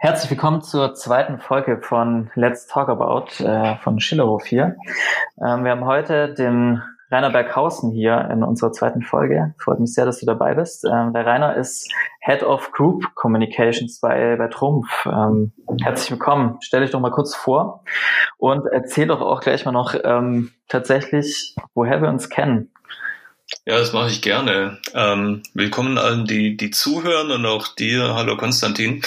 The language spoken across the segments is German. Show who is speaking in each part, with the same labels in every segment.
Speaker 1: Herzlich willkommen zur zweiten Folge von Let's Talk About äh, von Schillerhof hier. Ähm, wir haben heute den Rainer Berghausen hier in unserer zweiten Folge. Freut mich sehr, dass du dabei bist. Ähm, der Rainer ist Head of Group Communications bei, bei Trumpf. Ähm, herzlich willkommen. Stell dich doch mal kurz vor und erzähl doch auch gleich mal noch ähm, tatsächlich, woher wir uns kennen.
Speaker 2: Ja, das mache ich gerne. Ähm, willkommen allen, die, die zuhören und auch dir. Hallo Konstantin.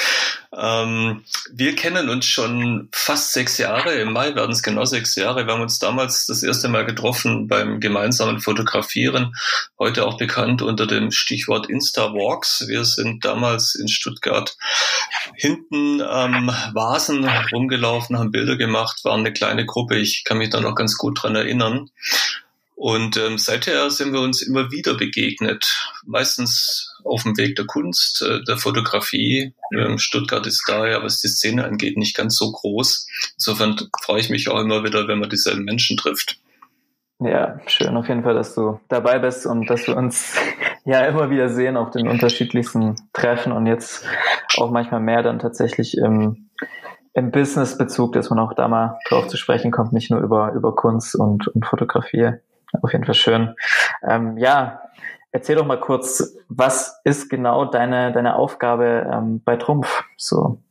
Speaker 2: Ähm, wir kennen uns schon fast sechs Jahre. Im Mai werden es genau sechs Jahre. Wir haben uns damals das erste Mal getroffen beim gemeinsamen Fotografieren. Heute auch bekannt unter dem Stichwort Insta-Walks. Wir sind damals in Stuttgart hinten am Vasen rumgelaufen, haben Bilder gemacht, waren eine kleine Gruppe. Ich kann mich da noch ganz gut dran erinnern. Und ähm, seither sind wir uns immer wieder begegnet, meistens auf dem Weg der Kunst, äh, der Fotografie. Ähm, Stuttgart ist daher, was die Szene angeht, nicht ganz so groß. Insofern freue ich mich auch immer wieder, wenn man dieselben Menschen trifft.
Speaker 1: Ja, schön auf jeden Fall, dass du dabei bist und dass wir uns ja immer wieder sehen auf den unterschiedlichsten Treffen und jetzt auch manchmal mehr dann tatsächlich im, im Business-Bezug, dass man auch da mal drauf zu sprechen kommt, nicht nur über, über Kunst und, und Fotografie. Auf jeden Fall schön. Ähm, ja, erzähl doch mal kurz, was ist genau deine, deine Aufgabe ähm, bei Trumpf? So.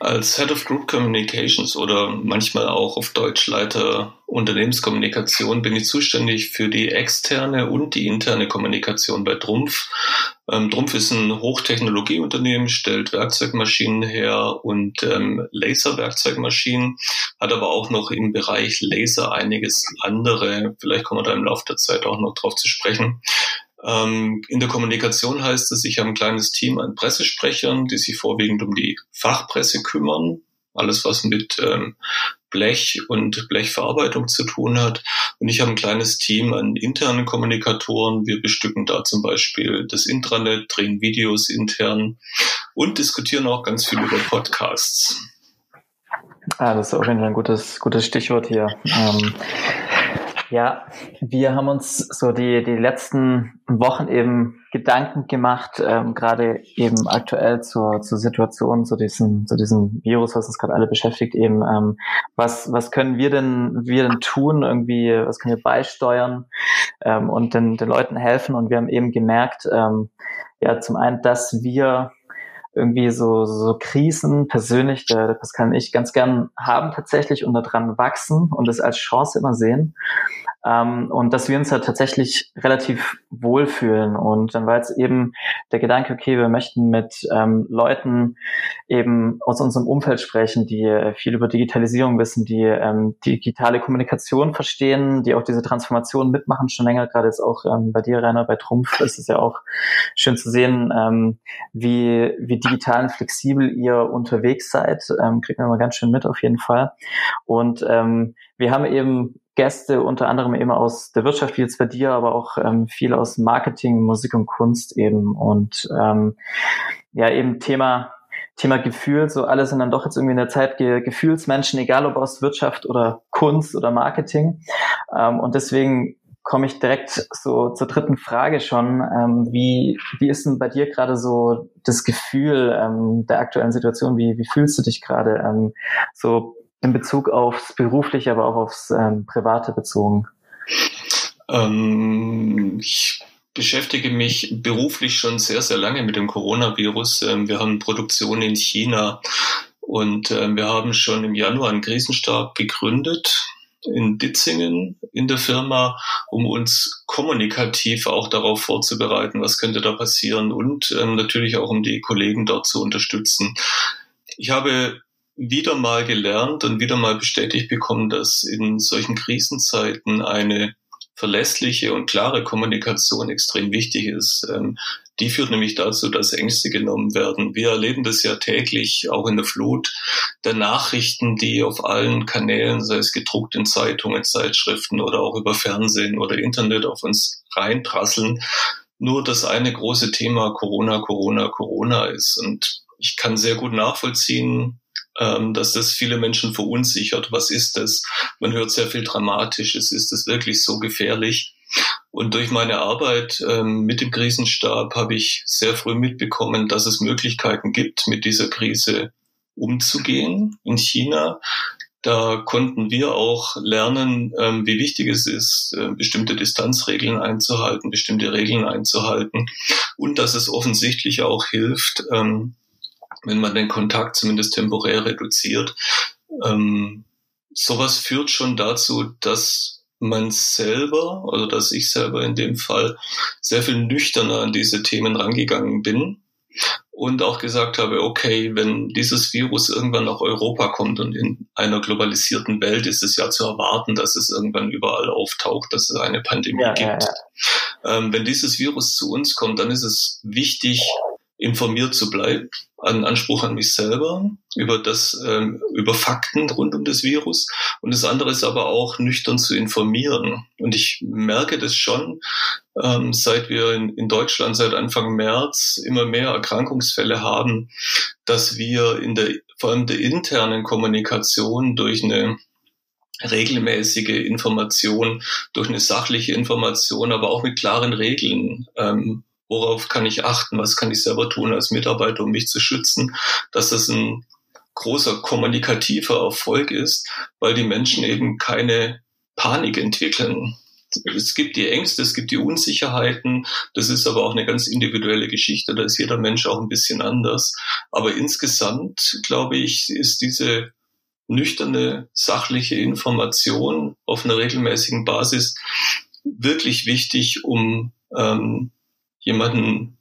Speaker 2: Als Head of Group Communications oder manchmal auch auf Deutsch Leiter Unternehmenskommunikation bin ich zuständig für die externe und die interne Kommunikation bei Trumpf. Ähm, Trumpf ist ein Hochtechnologieunternehmen, stellt Werkzeugmaschinen her und ähm, Laserwerkzeugmaschinen, hat aber auch noch im Bereich Laser einiges andere. Vielleicht kommen wir da im Laufe der Zeit auch noch drauf zu sprechen. Ähm, in der Kommunikation heißt es, ich habe ein kleines Team an Pressesprechern, die sich vorwiegend um die Fachpresse kümmern. Alles, was mit ähm, Blech und Blechverarbeitung zu tun hat. Und ich habe ein kleines Team an internen Kommunikatoren. Wir bestücken da zum Beispiel das Intranet, drehen Videos intern und diskutieren auch ganz viel über Podcasts.
Speaker 1: Ah, das ist auf jeden Fall ein gutes, gutes Stichwort hier. Ähm, ja, wir haben uns so die, die letzten Wochen eben Gedanken gemacht, ähm, gerade eben aktuell zur, zur Situation, zu diesem, zu diesem Virus, was uns gerade alle beschäftigt, eben, ähm, was, was können wir denn, wir denn tun, irgendwie, was können wir beisteuern ähm, und den, den Leuten helfen. Und wir haben eben gemerkt, ähm, ja, zum einen, dass wir irgendwie so, so Krisen persönlich, der, der Pascal und ich, ganz gern haben tatsächlich und daran wachsen und es als Chance immer sehen. Ähm, und dass wir uns da tatsächlich relativ wohlfühlen. Und dann war jetzt eben der Gedanke, okay, wir möchten mit ähm, Leuten eben aus unserem Umfeld sprechen, die äh, viel über Digitalisierung wissen, die ähm, digitale Kommunikation verstehen, die auch diese Transformation mitmachen, schon länger, gerade jetzt auch ähm, bei dir, Rainer, bei Trumpf, ist es ja auch schön zu sehen, ähm, wie, wie digital und flexibel ihr unterwegs seid. Ähm, kriegt man mal ganz schön mit auf jeden Fall. Und ähm, wir haben eben Gäste, unter anderem eben aus der Wirtschaft, wie jetzt bei dir, aber auch ähm, viel aus Marketing, Musik und Kunst eben. Und ähm, ja, eben Thema Thema Gefühl, so alle sind dann doch jetzt irgendwie in der Zeit Ge Gefühlsmenschen, egal ob aus Wirtschaft oder Kunst oder Marketing. Ähm, und deswegen komme ich direkt so zur dritten Frage schon. Ähm, wie, wie ist denn bei dir gerade so das Gefühl ähm, der aktuellen Situation? Wie, wie fühlst du dich gerade ähm, so in Bezug aufs Berufliche, aber auch aufs ähm, Private bezogen?
Speaker 2: Ähm, ich beschäftige mich beruflich schon sehr, sehr lange mit dem Coronavirus. Ähm, wir haben Produktion in China und ähm, wir haben schon im Januar einen Krisenstab gegründet in Ditzingen in der Firma, um uns kommunikativ auch darauf vorzubereiten, was könnte da passieren und ähm, natürlich auch um die Kollegen dort zu unterstützen. Ich habe wieder mal gelernt und wieder mal bestätigt bekommen, dass in solchen Krisenzeiten eine verlässliche und klare Kommunikation extrem wichtig ist. Ähm, die führt nämlich dazu, dass Ängste genommen werden. Wir erleben das ja täglich, auch in der Flut der Nachrichten, die auf allen Kanälen, sei es gedruckt in Zeitungen, Zeitschriften oder auch über Fernsehen oder Internet auf uns reinprasseln. Nur das eine große Thema Corona, Corona, Corona ist. Und ich kann sehr gut nachvollziehen, ähm, dass das viele Menschen verunsichert. Was ist das? Man hört sehr viel Dramatisches. Ist das wirklich so gefährlich? Und durch meine Arbeit ähm, mit dem Krisenstab habe ich sehr früh mitbekommen, dass es Möglichkeiten gibt, mit dieser Krise umzugehen in China. Da konnten wir auch lernen, ähm, wie wichtig es ist, äh, bestimmte Distanzregeln einzuhalten, bestimmte Regeln einzuhalten und dass es offensichtlich auch hilft, ähm, wenn man den Kontakt zumindest temporär reduziert. Ähm, sowas führt schon dazu, dass man selber, also dass ich selber in dem Fall sehr viel nüchterner an diese Themen rangegangen bin und auch gesagt habe, okay, wenn dieses Virus irgendwann nach Europa kommt und in einer globalisierten Welt ist es ja zu erwarten, dass es irgendwann überall auftaucht, dass es eine Pandemie ja, gibt. Ja, ja. Ähm, wenn dieses Virus zu uns kommt, dann ist es wichtig, informiert zu bleiben, einen Anspruch an mich selber über das, ähm, über Fakten rund um das Virus. Und das andere ist aber auch nüchtern zu informieren. Und ich merke das schon, ähm, seit wir in, in Deutschland seit Anfang März immer mehr Erkrankungsfälle haben, dass wir in der, vor allem der internen Kommunikation durch eine regelmäßige Information, durch eine sachliche Information, aber auch mit klaren Regeln ähm, worauf kann ich achten, was kann ich selber tun als Mitarbeiter, um mich zu schützen, dass das ein großer kommunikativer Erfolg ist, weil die Menschen eben keine Panik entwickeln. Es gibt die Ängste, es gibt die Unsicherheiten, das ist aber auch eine ganz individuelle Geschichte, da ist jeder Mensch auch ein bisschen anders. Aber insgesamt, glaube ich, ist diese nüchterne, sachliche Information auf einer regelmäßigen Basis wirklich wichtig, um ähm, jemanden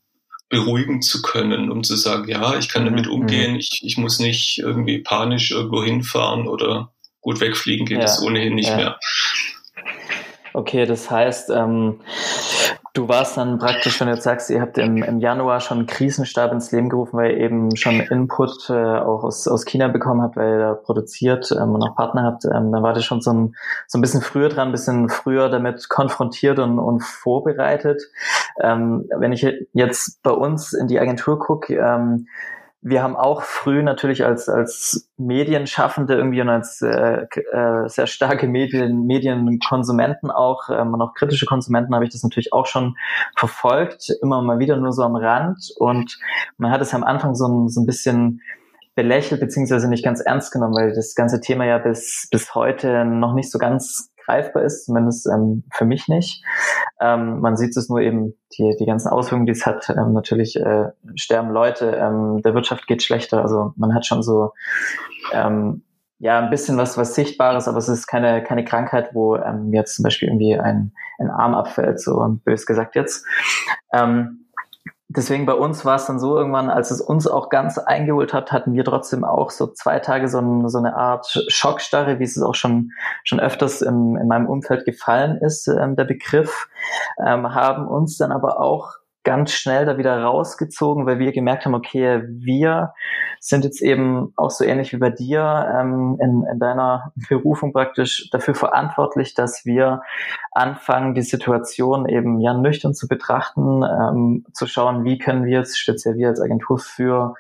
Speaker 2: beruhigen zu können, um zu sagen, ja, ich kann damit mhm. umgehen, ich, ich muss nicht irgendwie panisch irgendwo hinfahren oder gut wegfliegen geht es ohnehin nicht ja. mehr.
Speaker 1: Okay, das heißt, ähm, Du warst dann praktisch, wenn du jetzt sagst, ihr habt im, im Januar schon einen Krisenstab ins Leben gerufen, weil ihr eben schon Input äh, auch aus, aus China bekommen habt, weil ihr da produziert ähm, und auch Partner habt, ähm, dann wart ihr schon so ein, so ein bisschen früher dran, ein bisschen früher damit konfrontiert und, und vorbereitet. Ähm, wenn ich jetzt bei uns in die Agentur gucke, ähm, wir haben auch früh natürlich als, als Medienschaffende irgendwie und als äh, äh, sehr starke Medien, Medienkonsumenten auch ähm, und auch kritische Konsumenten habe ich das natürlich auch schon verfolgt, immer mal wieder nur so am Rand. Und man hat es am Anfang so ein, so ein bisschen belächelt beziehungsweise nicht ganz ernst genommen, weil das ganze Thema ja bis, bis heute noch nicht so ganz greifbar ist, zumindest ähm, für mich nicht. Ähm, man sieht es nur eben, die, die ganzen Auswirkungen, die es hat. Ähm, natürlich äh, sterben Leute, ähm, der Wirtschaft geht schlechter. Also man hat schon so ähm, ja ein bisschen was was Sichtbares, aber es ist keine keine Krankheit, wo ähm, jetzt zum Beispiel irgendwie ein, ein Arm abfällt, so bös gesagt jetzt. Ähm, deswegen bei uns war es dann so irgendwann, als es uns auch ganz eingeholt hat, hatten wir trotzdem auch so zwei Tage so, ein, so eine Art Schockstarre, wie es auch schon, schon öfters im, in meinem Umfeld gefallen ist, ähm, der Begriff, ähm, haben uns dann aber auch ganz schnell da wieder rausgezogen, weil wir gemerkt haben, okay, wir sind jetzt eben auch so ähnlich wie bei dir ähm, in, in deiner Berufung praktisch dafür verantwortlich, dass wir anfangen, die Situation eben ja nüchtern zu betrachten, ähm, zu schauen, wie können wir jetzt speziell wir als Agentur für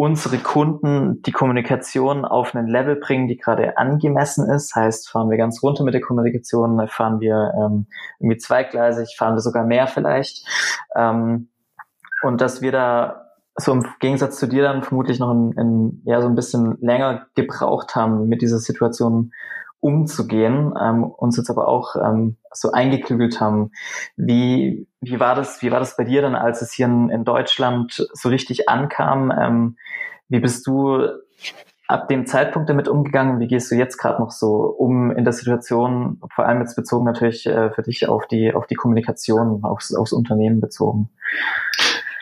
Speaker 1: unsere Kunden die Kommunikation auf einen Level bringen, die gerade angemessen ist. Heißt, fahren wir ganz runter mit der Kommunikation, fahren wir ähm, irgendwie zweigleisig, fahren wir sogar mehr vielleicht. Ähm, und dass wir da so im Gegensatz zu dir dann vermutlich noch ein, ein, ja, so ein bisschen länger gebraucht haben, mit dieser Situation umzugehen, ähm, uns jetzt aber auch ähm, so eingeklügelt haben. Wie, wie war das, wie war das bei dir dann, als es hier in, in Deutschland so richtig ankam? Ähm, wie bist du ab dem Zeitpunkt damit umgegangen? Wie gehst du jetzt gerade noch so um in der Situation, vor allem jetzt bezogen natürlich äh, für dich auf die, auf die Kommunikation, aufs, aufs Unternehmen bezogen?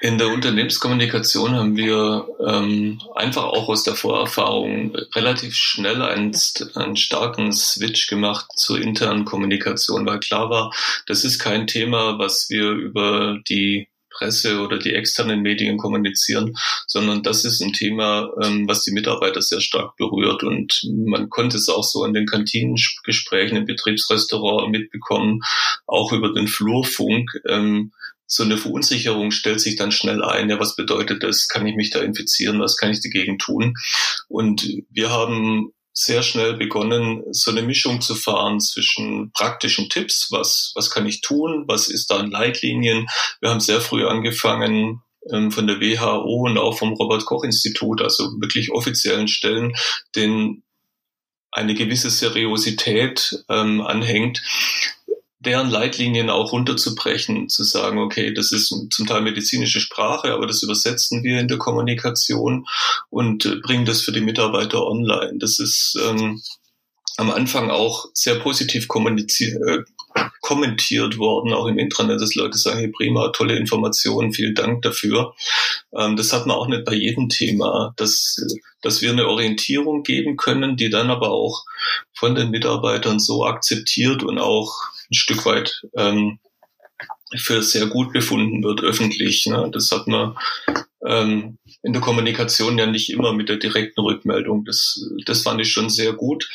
Speaker 2: In der Unternehmenskommunikation haben wir ähm, einfach auch aus der Vorerfahrung relativ schnell einen, einen starken Switch gemacht zur internen Kommunikation, weil klar war, das ist kein Thema, was wir über die Presse oder die externen Medien kommunizieren, sondern das ist ein Thema, ähm, was die Mitarbeiter sehr stark berührt. Und man konnte es auch so in den Kantinengesprächen im Betriebsrestaurant mitbekommen, auch über den Flurfunk. So eine Verunsicherung stellt sich dann schnell ein. Ja, was bedeutet das? Kann ich mich da infizieren? Was kann ich dagegen tun? Und wir haben sehr schnell begonnen, so eine Mischung zu fahren zwischen praktischen Tipps, was, was kann ich tun, was ist da in Leitlinien. Wir haben sehr früh angefangen, ähm, von der WHO und auch vom Robert Koch Institut, also wirklich offiziellen Stellen, den eine gewisse Seriosität ähm, anhängt, deren Leitlinien auch runterzubrechen, zu sagen, okay, das ist zum Teil medizinische Sprache, aber das übersetzen wir in der Kommunikation und äh, bringen das für die Mitarbeiter online. Das ist ähm, am Anfang auch sehr positiv kommuniziert, äh, kommentiert worden, auch im Intranet, dass Leute sagen, hey, prima, tolle Informationen, vielen Dank dafür. Ähm, das hat man auch nicht bei jedem Thema, dass, dass wir eine Orientierung geben können, die dann aber auch von den Mitarbeitern so akzeptiert und auch ein Stück weit ähm, für sehr gut befunden wird öffentlich. Ne? Das hat man ähm, in der Kommunikation ja nicht immer mit der direkten Rückmeldung. Das, das fand ich schon sehr gut.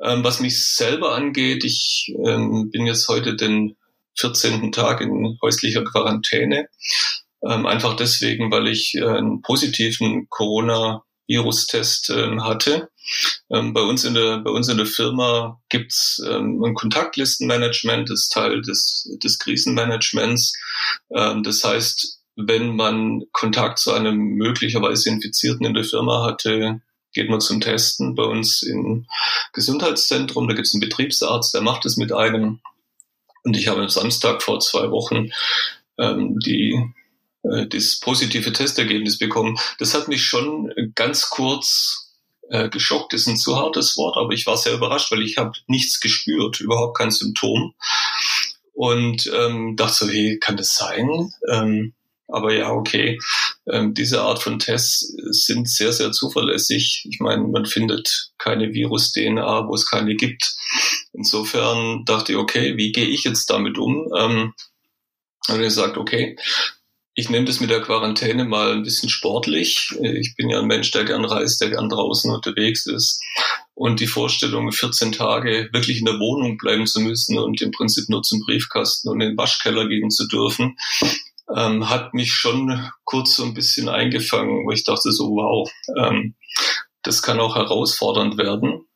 Speaker 2: Ähm, was mich selber angeht, ich ähm, bin jetzt heute den 14. Tag in häuslicher Quarantäne. Ähm, einfach deswegen, weil ich äh, einen positiven Corona-Virus-Test ähm, hatte. Ähm, bei uns in der bei uns in der Firma gibt's ähm, ein Kontaktlistenmanagement, das ist Teil des des Krisenmanagements. Ähm, das heißt, wenn man Kontakt zu einem möglicherweise Infizierten in der Firma hatte, geht man zum Testen bei uns im Gesundheitszentrum. Da gibt es einen Betriebsarzt, der macht es mit einem. Und ich habe am Samstag vor zwei Wochen ähm, die äh, das positive Testergebnis bekommen. Das hat mich schon ganz kurz äh, geschockt, ist ein zu hartes Wort, aber ich war sehr überrascht, weil ich habe nichts gespürt, überhaupt kein Symptom. Und ähm, dachte so, hey, kann das sein? Ähm, aber ja, okay, ähm, diese Art von Tests sind sehr, sehr zuverlässig. Ich meine, man findet keine Virus-DNA, wo es keine gibt. Insofern dachte ich, okay, wie gehe ich jetzt damit um? Ähm, und ich gesagt, okay, ich nehme das mit der Quarantäne mal ein bisschen sportlich. Ich bin ja ein Mensch, der gern reist, der gern draußen unterwegs ist. Und die Vorstellung, 14 Tage wirklich in der Wohnung bleiben zu müssen und im Prinzip nur zum Briefkasten und in den Waschkeller gehen zu dürfen, ähm, hat mich schon kurz so ein bisschen eingefangen, wo ich dachte so, wow, ähm, das kann auch herausfordernd werden.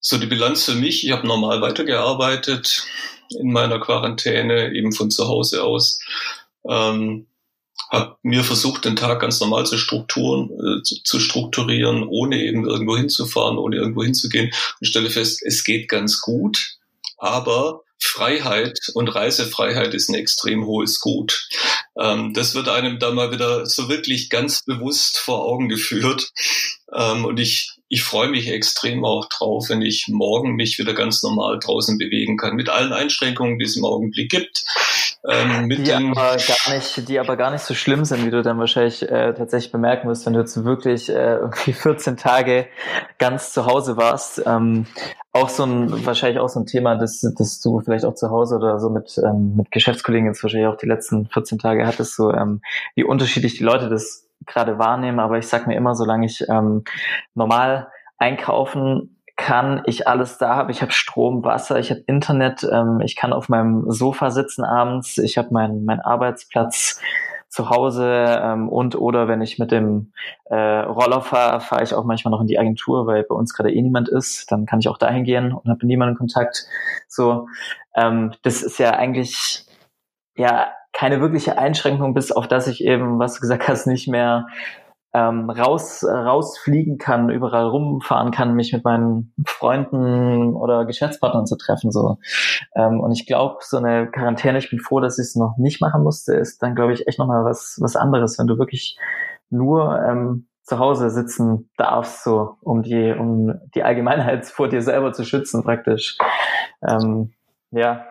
Speaker 2: So die Bilanz für mich, ich habe normal weitergearbeitet in meiner Quarantäne, eben von zu Hause aus. Ähm, habe mir versucht, den Tag ganz normal zu, Strukturen, äh, zu, zu, strukturieren, ohne eben irgendwo hinzufahren, ohne irgendwo hinzugehen und stelle fest, es geht ganz gut, aber Freiheit und Reisefreiheit ist ein extrem hohes Gut. Ähm, das wird einem da mal wieder so wirklich ganz bewusst vor Augen geführt. Ähm, und ich, ich freue mich extrem auch drauf, wenn ich morgen mich wieder ganz normal draußen bewegen kann, mit allen Einschränkungen, die es im Augenblick gibt.
Speaker 1: Ähm, die, aber gar nicht, die aber gar nicht so schlimm sind, wie du dann wahrscheinlich äh, tatsächlich bemerken wirst, wenn du jetzt wirklich äh, irgendwie 14 Tage ganz zu Hause warst. Ähm, auch so ein, wahrscheinlich auch so ein Thema, das, das du vielleicht auch zu Hause oder so mit, ähm, mit Geschäftskollegen jetzt wahrscheinlich auch die letzten 14 Tage hattest, so ähm, wie unterschiedlich die Leute das gerade wahrnehmen. Aber ich sag mir immer, solange ich ähm, normal einkaufen kann, ich alles da habe. Ich habe Strom, Wasser, ich habe Internet, ähm, ich kann auf meinem Sofa sitzen abends, ich habe meinen mein Arbeitsplatz zu Hause ähm, und oder wenn ich mit dem äh, Roller fahre, fahre ich auch manchmal noch in die Agentur, weil bei uns gerade eh niemand ist. Dann kann ich auch dahin gehen und habe mit niemandem Kontakt. So, ähm, das ist ja eigentlich ja keine wirkliche Einschränkung, bis auf dass ich eben, was du gesagt hast, nicht mehr ähm, raus rausfliegen kann, überall rumfahren kann, mich mit meinen Freunden oder Geschäftspartnern zu treffen so. Ähm, und ich glaube, so eine Quarantäne, ich bin froh, dass ich es noch nicht machen musste, ist dann glaube ich echt nochmal was was anderes, wenn du wirklich nur ähm, zu Hause sitzen darfst, so um die um die Allgemeinheit vor dir selber zu schützen praktisch. Ähm, ja,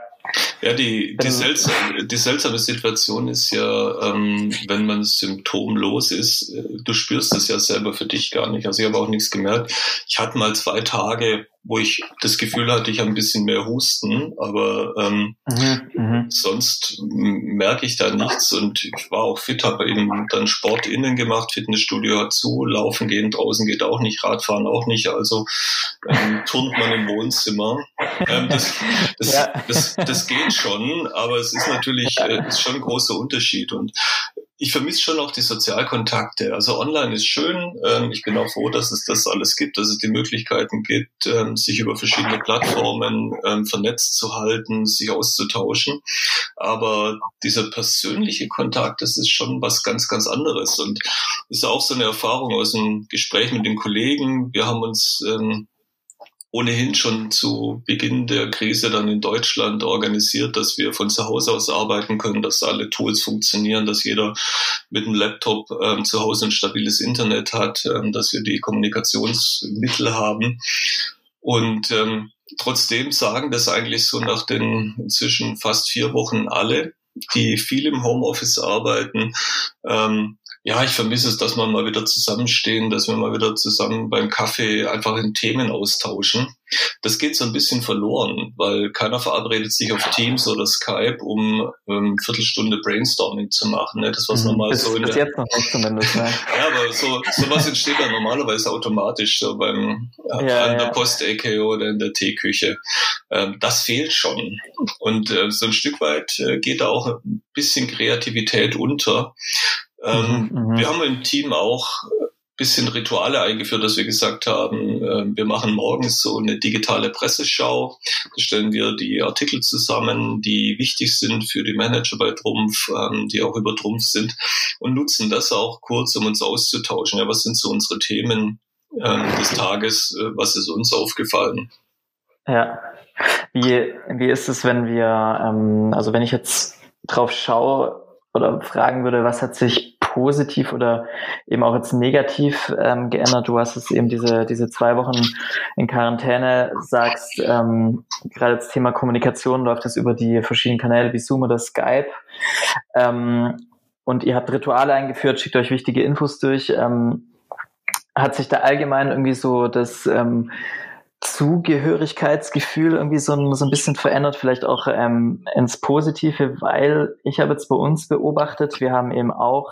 Speaker 2: ja, die, die, seltsame, die seltsame Situation ist ja, ähm, wenn man symptomlos ist, äh, du spürst es ja selber für dich gar nicht. Also ich habe auch nichts gemerkt. Ich hatte mal zwei Tage, wo ich das Gefühl hatte, ich habe ein bisschen mehr Husten, aber ähm, mhm, mhm. sonst merke ich da nichts und ich war auch fit, habe eben dann Sport innen gemacht, Fitnessstudio hat zu, laufen gehen draußen geht auch nicht, Radfahren auch nicht, also ähm, turnt man im Wohnzimmer. Ähm, das, das, ja. das, das, geht schon, aber es ist natürlich äh, ist schon ein großer Unterschied und ich vermisse schon auch die Sozialkontakte. Also online ist schön. Ähm, ich bin auch froh, dass es das alles gibt, dass es die Möglichkeiten gibt, ähm, sich über verschiedene Plattformen ähm, vernetzt zu halten, sich auszutauschen. Aber dieser persönliche Kontakt, das ist schon was ganz, ganz anderes. Und das ist auch so eine Erfahrung aus dem Gespräch mit den Kollegen. Wir haben uns ähm, ohnehin schon zu Beginn der Krise dann in Deutschland organisiert, dass wir von zu Hause aus arbeiten können, dass alle Tools funktionieren, dass jeder mit einem Laptop ähm, zu Hause ein stabiles Internet hat, ähm, dass wir die Kommunikationsmittel haben. Und ähm, trotzdem sagen das eigentlich so nach den inzwischen fast vier Wochen alle, die viel im Homeoffice arbeiten. Ähm, ja, ich vermisse es, dass wir mal wieder zusammenstehen, dass wir mal wieder zusammen beim Kaffee einfach in Themen austauschen. Das geht so ein bisschen verloren, weil keiner verabredet sich auf Teams oder Skype, um ähm, Viertelstunde Brainstorming zu machen. Ne? Das was mhm. normal so in
Speaker 1: bis
Speaker 2: der,
Speaker 1: jetzt noch nicht zumindest. Ne?
Speaker 2: ja, aber so sowas entsteht ja normalerweise automatisch so beim äh, ja, an ja. der Postecke oder in der Teeküche. Ähm, das fehlt schon und äh, so ein Stück weit äh, geht da auch ein bisschen Kreativität unter. Ähm, mhm, mhm, wir haben im Team auch bisschen Rituale eingeführt, dass wir gesagt haben, äh, wir machen morgens so eine digitale Presseschau. Da stellen wir die Artikel zusammen, die wichtig sind für die Manager bei Trumpf, ähm, die auch über Trumpf sind und nutzen das auch kurz, um uns auszutauschen. Ja, was sind so unsere Themen ähm, des Tages? Äh, was ist uns aufgefallen?
Speaker 1: Ja. Wie, wie ist es, wenn wir, ähm, also wenn ich jetzt drauf schaue, oder fragen würde, was hat sich positiv oder eben auch jetzt negativ ähm, geändert? Du hast es eben diese, diese zwei Wochen in Quarantäne, sagst, ähm, gerade das Thema Kommunikation läuft das über die verschiedenen Kanäle wie Zoom oder Skype. Ähm, und ihr habt Rituale eingeführt, schickt euch wichtige Infos durch. Ähm, hat sich da allgemein irgendwie so das ähm, Zugehörigkeitsgefühl irgendwie so ein, so ein bisschen verändert, vielleicht auch ähm, ins Positive, weil ich habe jetzt bei uns beobachtet, wir haben eben auch,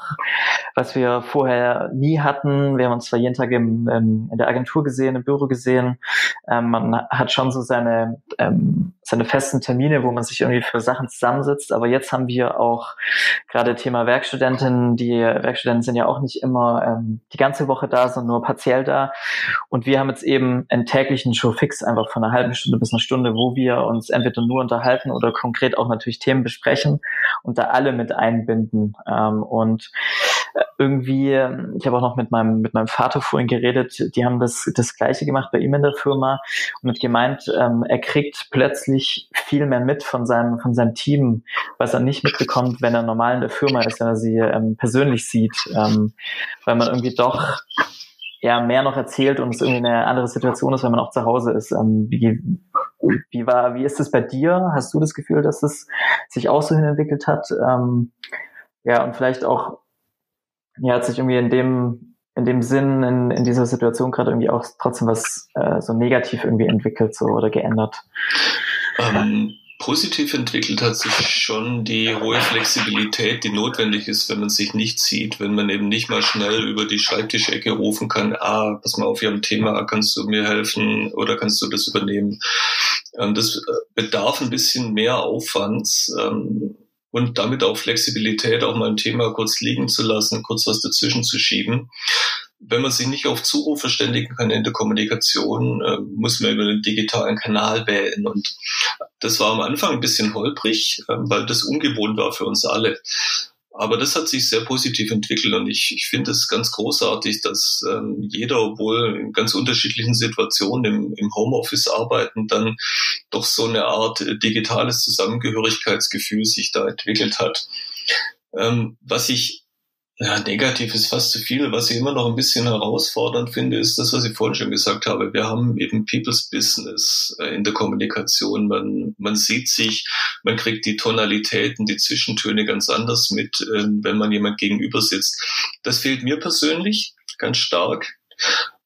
Speaker 1: was wir vorher nie hatten, wir haben uns zwar jeden Tag im, ähm, in der Agentur gesehen, im Büro gesehen, ähm, man hat schon so seine, ähm, seine festen Termine, wo man sich irgendwie für Sachen zusammensetzt, aber jetzt haben wir auch gerade Thema Werkstudentinnen, die Werkstudenten sind ja auch nicht immer ähm, die ganze Woche da, sondern nur partiell da. Und wir haben jetzt eben einen täglichen Show fix einfach von einer halben Stunde bis einer Stunde, wo wir uns entweder nur unterhalten oder konkret auch natürlich Themen besprechen und da alle mit einbinden. Ähm, und irgendwie, ich habe auch noch mit meinem, mit meinem Vater vorhin geredet, die haben das, das Gleiche gemacht bei ihm in der Firma und hat gemeint, ähm, er kriegt plötzlich viel mehr mit von seinem, von seinem Team, was er nicht mitbekommt, wenn er normal in der Firma ist, wenn er sie ähm, persönlich sieht, ähm, weil man irgendwie doch ja mehr noch erzählt und es irgendwie eine andere Situation ist, wenn man auch zu Hause ist. Ähm, wie, wie war, wie ist es bei dir? Hast du das Gefühl, dass es sich auch so hinentwickelt hat? Ähm, ja, und vielleicht auch, ja, hat sich irgendwie in dem, in dem Sinn, in, in dieser Situation gerade irgendwie auch trotzdem was äh, so negativ irgendwie entwickelt so oder geändert?
Speaker 2: Ähm, positiv entwickelt hat sich schon die hohe Flexibilität, die notwendig ist, wenn man sich nicht sieht, wenn man eben nicht mal schnell über die Schreibtischecke rufen kann, ah, pass mal auf, wir ein Thema, kannst du mir helfen oder kannst du das übernehmen? Ähm, das äh, bedarf ein bisschen mehr Aufwands ähm, und damit auch Flexibilität, auch mal ein Thema kurz liegen zu lassen, kurz was dazwischen zu schieben wenn man sich nicht auf Zuruf verständigen kann in der Kommunikation, äh, muss man über den digitalen Kanal wählen. Und das war am Anfang ein bisschen holprig, äh, weil das ungewohnt war für uns alle. Aber das hat sich sehr positiv entwickelt und ich, ich finde es ganz großartig, dass ähm, jeder, obwohl in ganz unterschiedlichen Situationen im, im Homeoffice arbeiten, dann doch so eine Art äh, digitales Zusammengehörigkeitsgefühl sich da entwickelt hat. Ähm, was ich ja, negativ ist fast zu viel. Was ich immer noch ein bisschen herausfordernd finde, ist das, was ich vorhin schon gesagt habe. Wir haben eben People's Business äh, in der Kommunikation. Man, man sieht sich, man kriegt die Tonalitäten, die Zwischentöne ganz anders mit, ähm, wenn man jemand gegenüber sitzt. Das fehlt mir persönlich ganz stark.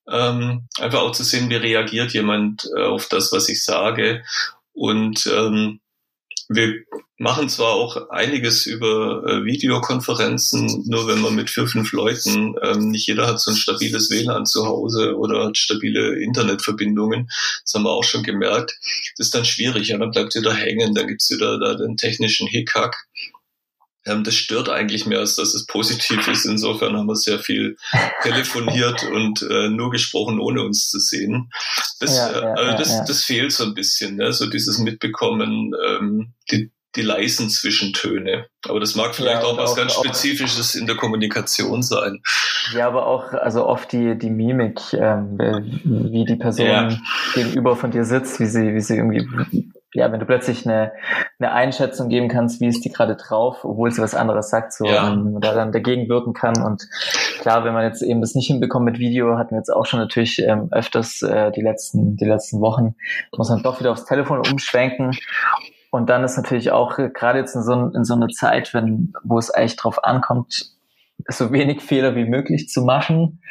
Speaker 2: Ähm, einfach auch zu sehen, wie reagiert jemand äh, auf das, was ich sage. Und ähm, wir machen zwar auch einiges über äh, Videokonferenzen, nur wenn man mit vier, fünf Leuten, ähm, nicht jeder hat so ein stabiles WLAN zu Hause oder hat stabile Internetverbindungen, das haben wir auch schon gemerkt. Das ist dann schwierig, ja, dann bleibt wieder hängen, dann gibt's wieder da den technischen Hickhack. Ähm, das stört eigentlich mehr, als dass es positiv ist. Insofern haben wir sehr viel telefoniert und äh, nur gesprochen, ohne uns zu sehen. Das, ja, ja, äh, das, ja, das fehlt so ein bisschen, ne? so dieses Mitbekommen, ähm, die, die leisen Zwischentöne. Aber das mag vielleicht ja, auch was auch, ganz Spezifisches in der Kommunikation sein.
Speaker 1: Ja, aber auch also oft die die Mimik, ähm, wie die Person ja. gegenüber von dir sitzt, wie sie wie sie irgendwie ja, wenn du plötzlich eine, eine Einschätzung geben kannst, wie ist die gerade drauf, obwohl sie was anderes sagt, so ja. ähm, da dann dagegen wirken kann. Und klar, wenn man jetzt eben das nicht hinbekommt mit Video, hatten wir jetzt auch schon natürlich ähm, öfters äh, die letzten, die letzten Wochen, muss man doch wieder aufs Telefon umschwenken. Und dann ist natürlich auch äh, gerade jetzt in so, in so einer Zeit, wenn, wo es eigentlich drauf ankommt, so wenig Fehler wie möglich zu machen,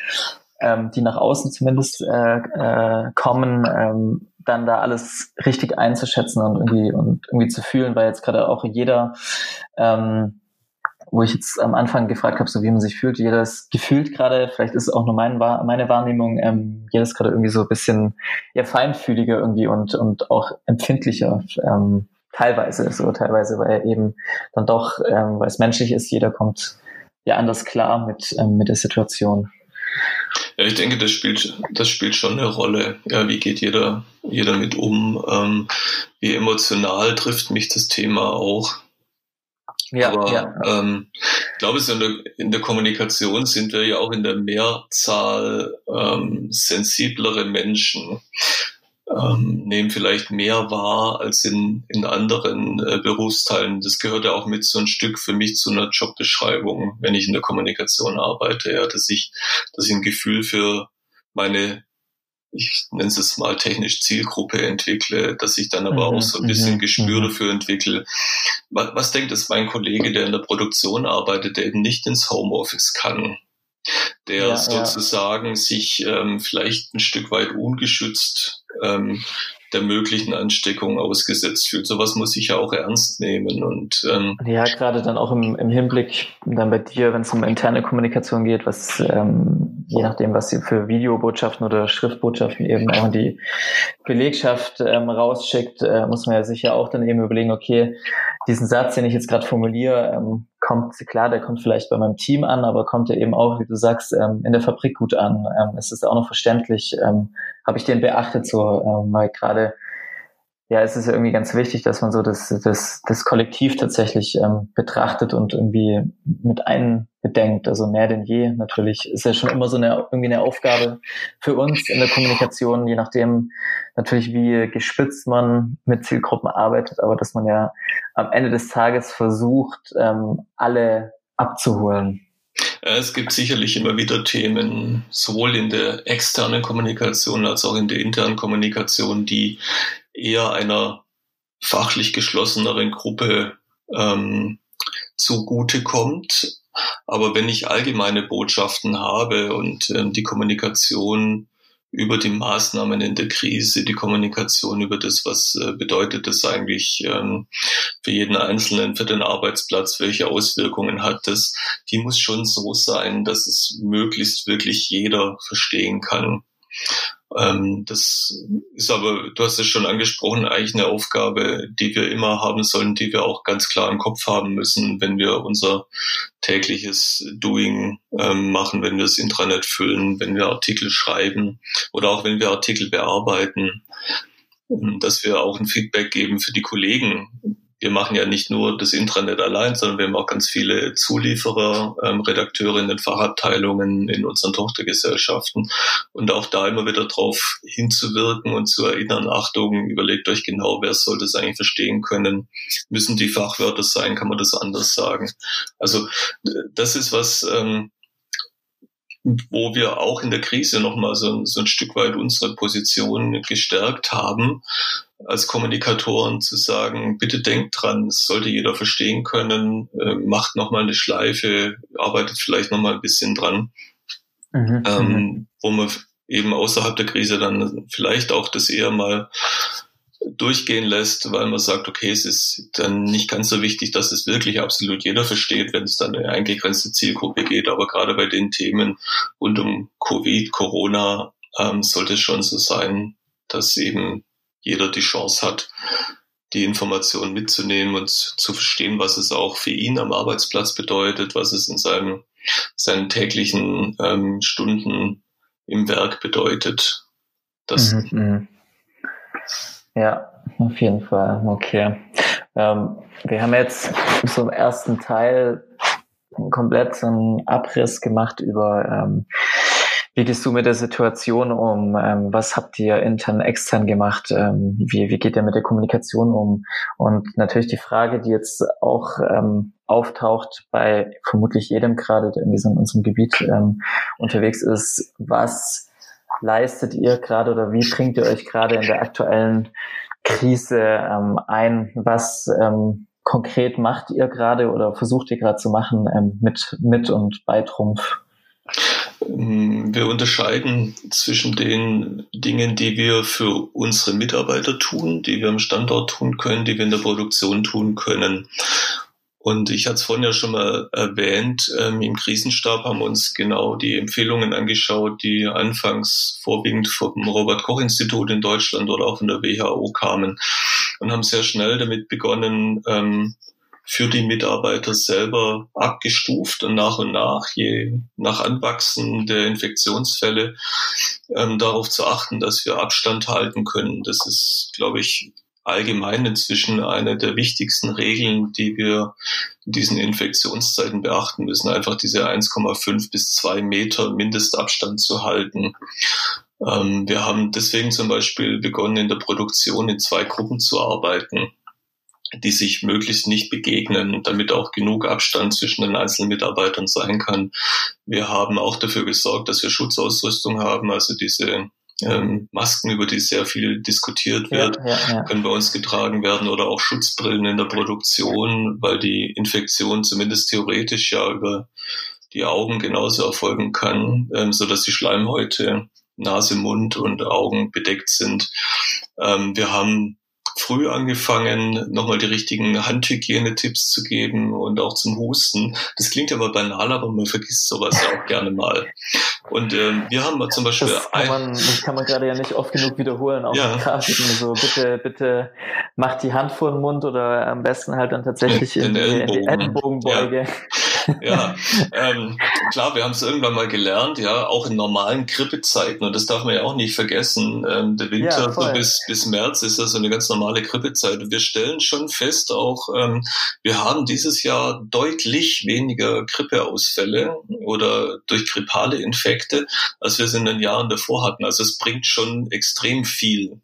Speaker 1: ähm, die nach außen zumindest äh, äh, kommen, ähm, dann da alles richtig einzuschätzen und irgendwie und irgendwie zu fühlen, weil jetzt gerade auch jeder, ähm, wo ich jetzt am Anfang gefragt habe, so wie man sich fühlt, jeder ist gefühlt gerade, vielleicht ist es auch nur mein, meine Wahrnehmung, ähm, jeder ist gerade irgendwie so ein bisschen ja, feinfühliger irgendwie und, und auch empfindlicher, ähm, teilweise, so teilweise, weil er eben dann doch, ähm, weil es menschlich ist, jeder kommt ja anders klar mit, ähm, mit der Situation.
Speaker 2: Ja, ich denke, das spielt, das spielt schon eine Rolle. Ja, wie geht jeder, jeder mit um? Ähm, wie emotional trifft mich das Thema auch? Ja, Aber ja. Ähm, ich glaube, so in der, in der Kommunikation sind wir ja auch in der Mehrzahl ähm, sensiblere Menschen ähm, nehmen vielleicht mehr wahr als in, in anderen äh, Berufsteilen. Das gehört ja auch mit so ein Stück für mich zu einer Jobbeschreibung, wenn ich in der Kommunikation arbeite, ja, dass ich, dass ich ein Gefühl für meine ich nenne es mal technisch Zielgruppe entwickle, dass ich dann aber mhm, auch so ein bisschen mhm, Gespür mhm. dafür entwickle. Was, was denkt es mein Kollege, der in der Produktion arbeitet, der eben nicht ins Homeoffice kann? der ja, sozusagen ja. sich ähm, vielleicht ein Stück weit ungeschützt ähm, der möglichen Ansteckung ausgesetzt fühlt. Sowas muss ich ja auch ernst nehmen. Und ähm,
Speaker 1: ja, gerade dann auch im, im Hinblick dann bei dir, wenn es um interne Kommunikation geht, was ähm, je nachdem, was ihr für Videobotschaften oder Schriftbotschaften eben auch in die Belegschaft ähm, rausschickt, äh, muss man ja sicher auch dann eben überlegen, okay, diesen Satz, den ich jetzt gerade formuliere, ähm, kommt, klar, der kommt vielleicht bei meinem Team an, aber kommt er eben auch, wie du sagst, ähm, in der Fabrik gut an. Ähm, es ist auch noch verständlich. Ähm, Habe ich den beachtet so, ähm, weil gerade ja, es ist irgendwie ganz wichtig, dass man so das, das, das Kollektiv tatsächlich ähm, betrachtet und irgendwie mit einbedenkt. Also mehr denn je natürlich ist ja schon immer so eine irgendwie eine Aufgabe für uns in der Kommunikation, je nachdem natürlich wie gespitzt man mit Zielgruppen arbeitet, aber dass man ja am Ende des Tages versucht, ähm, alle abzuholen.
Speaker 2: Es gibt sicherlich immer wieder Themen, sowohl in der externen Kommunikation als auch in der internen Kommunikation, die eher einer fachlich geschlosseneren Gruppe ähm, zugute kommt. Aber wenn ich allgemeine Botschaften habe und ähm, die Kommunikation über die Maßnahmen in der Krise, die Kommunikation über das, was äh, bedeutet das eigentlich ähm, für jeden Einzelnen, für den Arbeitsplatz, welche Auswirkungen hat das, die muss schon so sein, dass es möglichst wirklich jeder verstehen kann. Ähm, das ist aber, du hast es schon angesprochen, eigentlich eine Aufgabe, die wir immer haben sollen, die wir auch ganz klar im Kopf haben müssen, wenn wir unser tägliches Doing ähm, machen, wenn wir das Intranet füllen, wenn wir Artikel schreiben oder auch wenn wir Artikel bearbeiten, dass wir auch ein Feedback geben für die Kollegen, wir machen ja nicht nur das Intranet allein, sondern wir haben auch ganz viele Zulieferer, ähm, Redakteure in den Fachabteilungen, in unseren Tochtergesellschaften. Und auch da immer wieder darauf hinzuwirken und zu erinnern, Achtung, überlegt euch genau, wer soll das eigentlich verstehen können? Müssen die Fachwörter sein? Kann man das anders sagen? Also das ist was, ähm, wo wir auch in der Krise nochmal so, so ein Stück weit unsere Position gestärkt haben, als Kommunikatoren zu sagen, bitte denkt dran, es sollte jeder verstehen können, äh, macht nochmal eine Schleife, arbeitet vielleicht nochmal ein bisschen dran, mhm, ähm, wo man eben außerhalb der Krise dann vielleicht auch das eher mal durchgehen lässt, weil man sagt, okay, es ist dann nicht ganz so wichtig, dass es wirklich absolut jeder versteht, wenn es dann eine eingegrenzte Zielgruppe geht. Aber gerade bei den Themen rund um Covid, Corona, ähm, sollte es schon so sein, dass eben jeder die Chance hat, die Informationen mitzunehmen und zu verstehen, was es auch für ihn am Arbeitsplatz bedeutet, was es in seinem, seinen täglichen ähm, Stunden im Werk bedeutet. Das,
Speaker 1: mhm, mhm. Ja, auf jeden Fall. Okay. Ähm, wir haben jetzt so im ersten Teil komplett einen Abriss gemacht über ähm, wie gehst du mit der Situation um? Ähm, was habt ihr intern, extern gemacht? Ähm, wie, wie geht ihr mit der Kommunikation um? Und natürlich die Frage, die jetzt auch ähm, auftaucht bei vermutlich jedem gerade, der in diesem unserem Gebiet ähm, unterwegs ist, was leistet ihr gerade oder wie bringt ihr euch gerade in der aktuellen Krise ähm, ein? Was ähm, konkret macht ihr gerade oder versucht ihr gerade zu machen ähm, mit, mit und bei Trumpf?
Speaker 2: Ähm, wir unterscheiden zwischen den Dingen, die wir für unsere Mitarbeiter tun, die wir am Standort tun können, die wir in der Produktion tun können. Und ich hatte es vorhin ja schon mal erwähnt, ähm, im Krisenstab haben wir uns genau die Empfehlungen angeschaut, die anfangs vorwiegend vom Robert Koch Institut in Deutschland oder auch von der WHO kamen und haben sehr schnell damit begonnen, ähm, für die Mitarbeiter selber abgestuft und nach und nach, je nach Anwachsen der Infektionsfälle, ähm, darauf zu achten, dass wir Abstand halten können. Das ist, glaube ich, allgemein inzwischen eine der wichtigsten Regeln, die wir in diesen Infektionszeiten beachten müssen, einfach diese 1,5 bis 2 Meter Mindestabstand zu halten. Ähm, wir haben deswegen zum Beispiel begonnen, in der Produktion in zwei Gruppen zu arbeiten die sich möglichst nicht begegnen, damit auch genug Abstand zwischen den einzelnen Mitarbeitern sein kann. Wir haben auch dafür gesorgt, dass wir Schutzausrüstung haben, also diese ähm, Masken, über die sehr viel diskutiert wird, ja, ja, ja. können bei uns getragen werden oder auch Schutzbrillen in der Produktion, weil die Infektion zumindest theoretisch ja über die Augen genauso erfolgen kann, ähm, so dass die Schleimhäute Nase, Mund und Augen bedeckt sind. Ähm, wir haben früh angefangen, nochmal die richtigen Handhygienetipps zu geben und auch zum Husten. Das klingt aber banal, aber man vergisst sowas ja auch gerne mal. Und ähm, wir haben zum Beispiel
Speaker 1: das kann, man, das kann man gerade ja nicht oft genug wiederholen, auch ja. in Grafiken. So bitte, bitte macht die Hand vor den Mund oder am besten halt dann tatsächlich in, in, in die Ellenbogenbeuge.
Speaker 2: Ja, ja ähm, klar, wir haben es irgendwann mal gelernt, ja, auch in normalen Grippezeiten und das darf man ja auch nicht vergessen. Ähm, der Winter ja, so bis, bis März ist ja so eine ganz normale Grippezeit. Und wir stellen schon fest auch, ähm, wir haben dieses Jahr deutlich weniger Grippeausfälle oder durch grippale Infekte, als wir es in den Jahren davor hatten. Also es bringt schon extrem viel.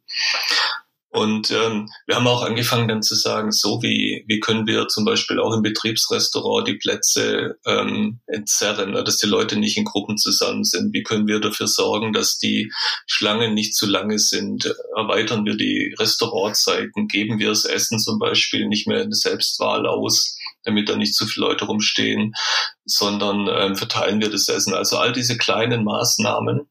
Speaker 2: Und ähm, wir haben auch angefangen dann zu sagen, so wie, wie können wir zum Beispiel auch im Betriebsrestaurant die Plätze ähm, entzerren, ne, dass die Leute nicht in Gruppen zusammen sind. Wie können wir dafür sorgen, dass die Schlangen nicht zu lange sind? Erweitern wir die Restaurantzeiten? Geben wir das Essen zum Beispiel nicht mehr in Selbstwahl aus? damit da nicht zu viele Leute rumstehen, sondern ähm, verteilen wir das Essen. Also all diese kleinen Maßnahmen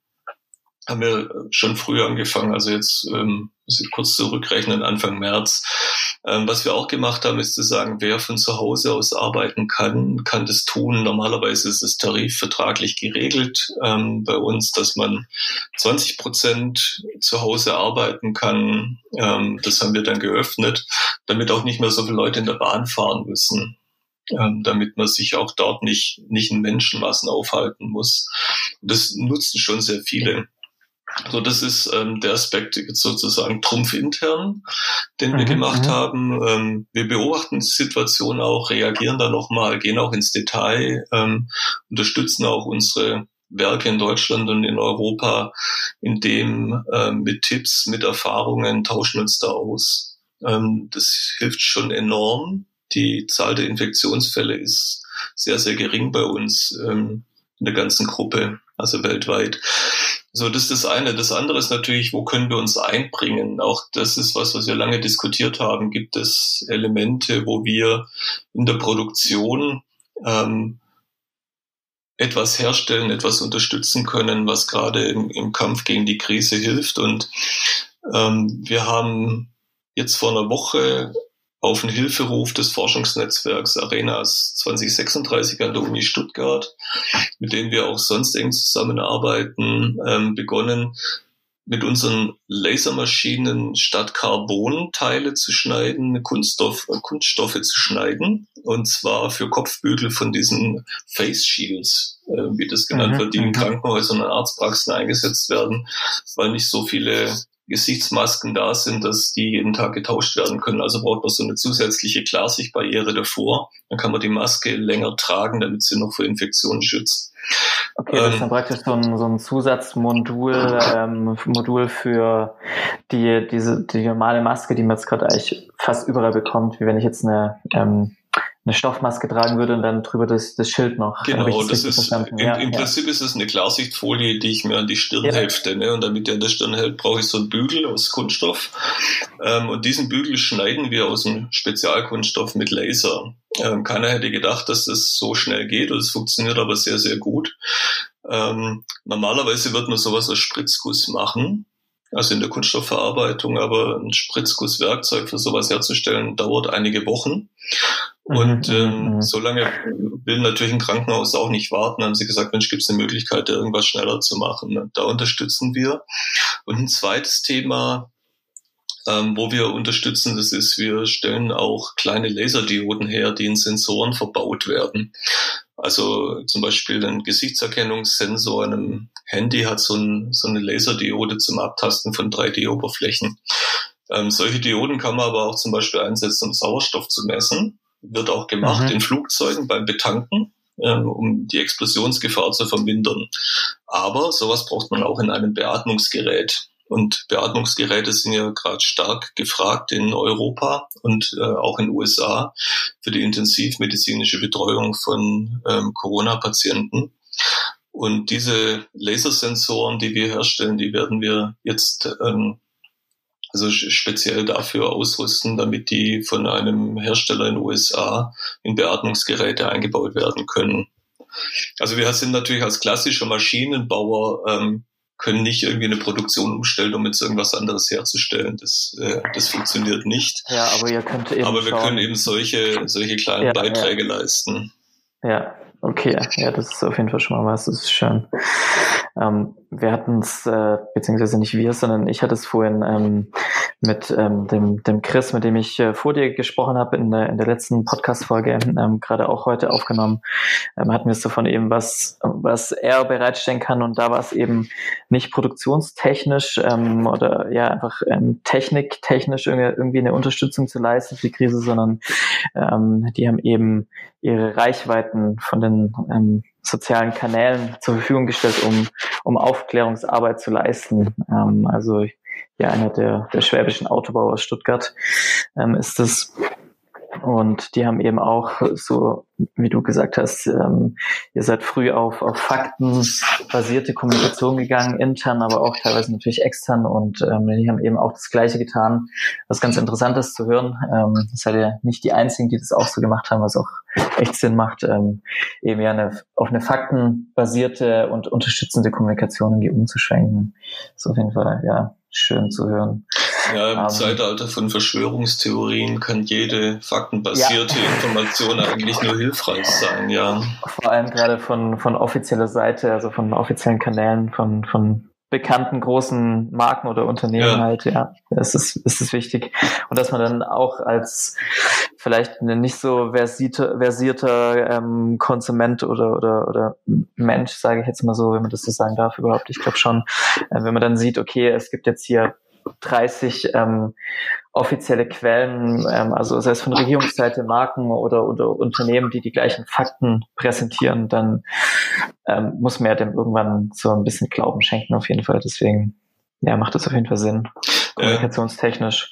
Speaker 2: haben wir schon früher angefangen, also jetzt ähm, kurz zurückrechnen, Anfang März. Ähm, was wir auch gemacht haben, ist zu sagen, wer von zu Hause aus arbeiten kann, kann das tun. Normalerweise ist es tarifvertraglich geregelt ähm, bei uns, dass man 20 Prozent zu Hause arbeiten kann. Ähm, das haben wir dann geöffnet, damit auch nicht mehr so viele Leute in der Bahn fahren müssen. Ähm, damit man sich auch dort nicht, nicht in Menschenmassen aufhalten muss. Das nutzen schon sehr viele. Also das ist ähm, der Aspekt jetzt sozusagen Trumpf intern, den mhm, wir gemacht mhm. haben. Ähm, wir beobachten die Situation auch, reagieren da nochmal, gehen auch ins Detail, ähm, unterstützen auch unsere Werke in Deutschland und in Europa, indem ähm, mit Tipps, mit Erfahrungen tauschen uns da aus. Ähm, das hilft schon enorm. Die Zahl der Infektionsfälle ist sehr, sehr gering bei uns ähm, in der ganzen Gruppe, also weltweit. So, das ist das eine. Das andere ist natürlich, wo können wir uns einbringen? Auch das ist was, was wir lange diskutiert haben. Gibt es Elemente, wo wir in der Produktion ähm, etwas herstellen, etwas unterstützen können, was gerade im, im Kampf gegen die Krise hilft? Und ähm, wir haben jetzt vor einer Woche auf den Hilferuf des Forschungsnetzwerks Arenas 2036 an der Uni Stuttgart, mit denen wir auch sonst eng zusammenarbeiten, ähm, begonnen, mit unseren Lasermaschinen statt Carbonteile zu schneiden, Kunststoff, Kunststoffe zu schneiden. Und zwar für Kopfbügel von diesen Face Shields, äh, wie das genannt mhm, wird, die in mhm. Krankenhäusern und Arztpraxen eingesetzt werden, weil nicht so viele Gesichtsmasken da sind, dass die jeden Tag getauscht werden können. Also braucht man so eine zusätzliche Klarsichtbarriere davor. Dann kann man die Maske länger tragen, damit sie noch vor Infektionen schützt.
Speaker 1: Okay, das ist dann ähm, praktisch so ein, so ein Zusatzmodul ähm, Modul für die, diese, die normale Maske, die man jetzt gerade eigentlich fast überall bekommt, wie wenn ich jetzt eine ähm, eine Stoffmaske tragen würde und dann drüber das, das Schild noch.
Speaker 2: Genau, das, das ist im, ja, im ja. Prinzip ist es eine Klarsichtfolie, die ich mir an die Stirn ja. hefte. Ne? Und damit der an der Stirn hält, brauche ich so einen Bügel aus Kunststoff. Ähm, und diesen Bügel schneiden wir aus einem Spezialkunststoff mit Laser. Ähm, keiner hätte gedacht, dass das so schnell geht und es funktioniert aber sehr, sehr gut. Ähm, normalerweise wird man sowas als Spritzguss machen also in der Kunststoffverarbeitung, aber ein Spritzgusswerkzeug für sowas herzustellen, dauert einige Wochen. Und mhm, ähm, mhm. so lange will natürlich ein Krankenhaus auch nicht warten. Haben sie gesagt, Mensch, gibt es eine Möglichkeit, irgendwas schneller zu machen. Da unterstützen wir. Und ein zweites Thema, ähm, wo wir unterstützen, das ist, wir stellen auch kleine Laserdioden her, die in Sensoren verbaut werden. Also zum Beispiel ein Gesichtserkennungssensor in einem Handy hat so, ein, so eine Laserdiode zum Abtasten von 3D-Oberflächen. Ähm, solche Dioden kann man aber auch zum Beispiel einsetzen, um Sauerstoff zu messen. Wird auch gemacht mhm. in Flugzeugen beim Betanken, ähm, um die Explosionsgefahr zu vermindern. Aber sowas braucht man auch in einem Beatmungsgerät. Und Beatmungsgeräte sind ja gerade stark gefragt in Europa und äh, auch in USA für die intensivmedizinische Betreuung von ähm, Corona-Patienten. Und diese Lasersensoren, die wir herstellen, die werden wir jetzt ähm, also speziell dafür ausrüsten, damit die von einem Hersteller in den USA in Beatmungsgeräte eingebaut werden können. Also wir sind natürlich als klassischer Maschinenbauer ähm, können nicht irgendwie eine Produktion umstellen, um jetzt irgendwas anderes herzustellen. Das, äh, das funktioniert nicht.
Speaker 1: Ja, aber ihr könnt eben.
Speaker 2: Aber wir schauen. können eben solche, solche kleinen ja, Beiträge ja. leisten.
Speaker 1: Ja, okay. Ja, das ist auf jeden Fall schon mal was. Das ist schön. Ähm, wir hatten es, äh, beziehungsweise nicht wir, sondern ich hatte es vorhin ähm, mit ähm, dem, dem Chris, mit dem ich äh, vor dir gesprochen habe in, der in der letzten Podcast-Folge, ähm, gerade auch heute aufgenommen, ähm, hatten wir es davon eben, was, was er bereitstellen kann. Und da war es eben nicht produktionstechnisch ähm, oder ja einfach ähm, techniktechnisch irgendwie, eine Unterstützung zu leisten für die Krise, sondern ähm, die haben eben ihre Reichweiten von den ähm, sozialen Kanälen zur Verfügung gestellt, um, um Aufklärungsarbeit zu leisten. Ähm, also ja, einer der, der schwäbischen Autobauer aus Stuttgart ähm, ist das. Und die haben eben auch so, wie du gesagt hast, ähm, ihr seid früh auf, auf faktenbasierte Kommunikation gegangen, intern, aber auch teilweise natürlich extern. Und ähm, die haben eben auch das Gleiche getan. Was ganz interessant ist zu hören. Ähm, seid ihr nicht die Einzigen, die das auch so gemacht haben, was auch echt Sinn macht, ähm, eben ja eine, auf eine faktenbasierte und unterstützende Kommunikation irgendwie umzuschwenken. Das ist auf jeden Fall, ja, schön zu hören.
Speaker 2: Ja, im um, ähm, Zeitalter von Verschwörungstheorien kann jede faktenbasierte ja. Information eigentlich nur hilfreich sein, ja.
Speaker 1: Vor allem gerade von, von offizieller Seite, also von offiziellen Kanälen, von, von bekannten großen Marken oder Unternehmen ja. halt, ja, das ist, ist es wichtig. Und dass man dann auch als vielleicht ein nicht so versierte, versierter ähm, Konsument oder, oder, oder Mensch, sage ich jetzt mal so, wenn man das so sagen darf überhaupt, ich glaube schon, äh, wenn man dann sieht, okay, es gibt jetzt hier 30 ähm, offizielle Quellen, ähm, also sei es von Regierungsseite, Marken oder, oder Unternehmen, die die gleichen Fakten präsentieren, dann ähm, muss man ja dem irgendwann so ein bisschen Glauben schenken auf jeden Fall. Deswegen ja, macht das auf jeden Fall Sinn, kommunikationstechnisch.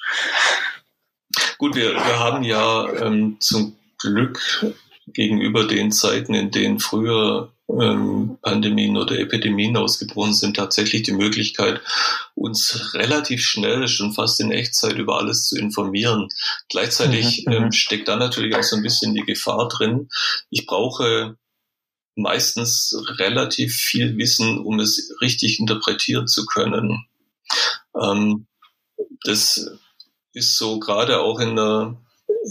Speaker 2: Gut, wir, wir haben ja ähm, zum Glück gegenüber den Zeiten, in denen früher ähm, Pandemien oder Epidemien ausgebrochen sind, tatsächlich die Möglichkeit, uns relativ schnell, schon fast in Echtzeit über alles zu informieren. Gleichzeitig mhm, ähm, mhm. steckt da natürlich auch so ein bisschen die Gefahr drin. Ich brauche meistens relativ viel Wissen, um es richtig interpretieren zu können. Ähm, das ist so gerade auch in der,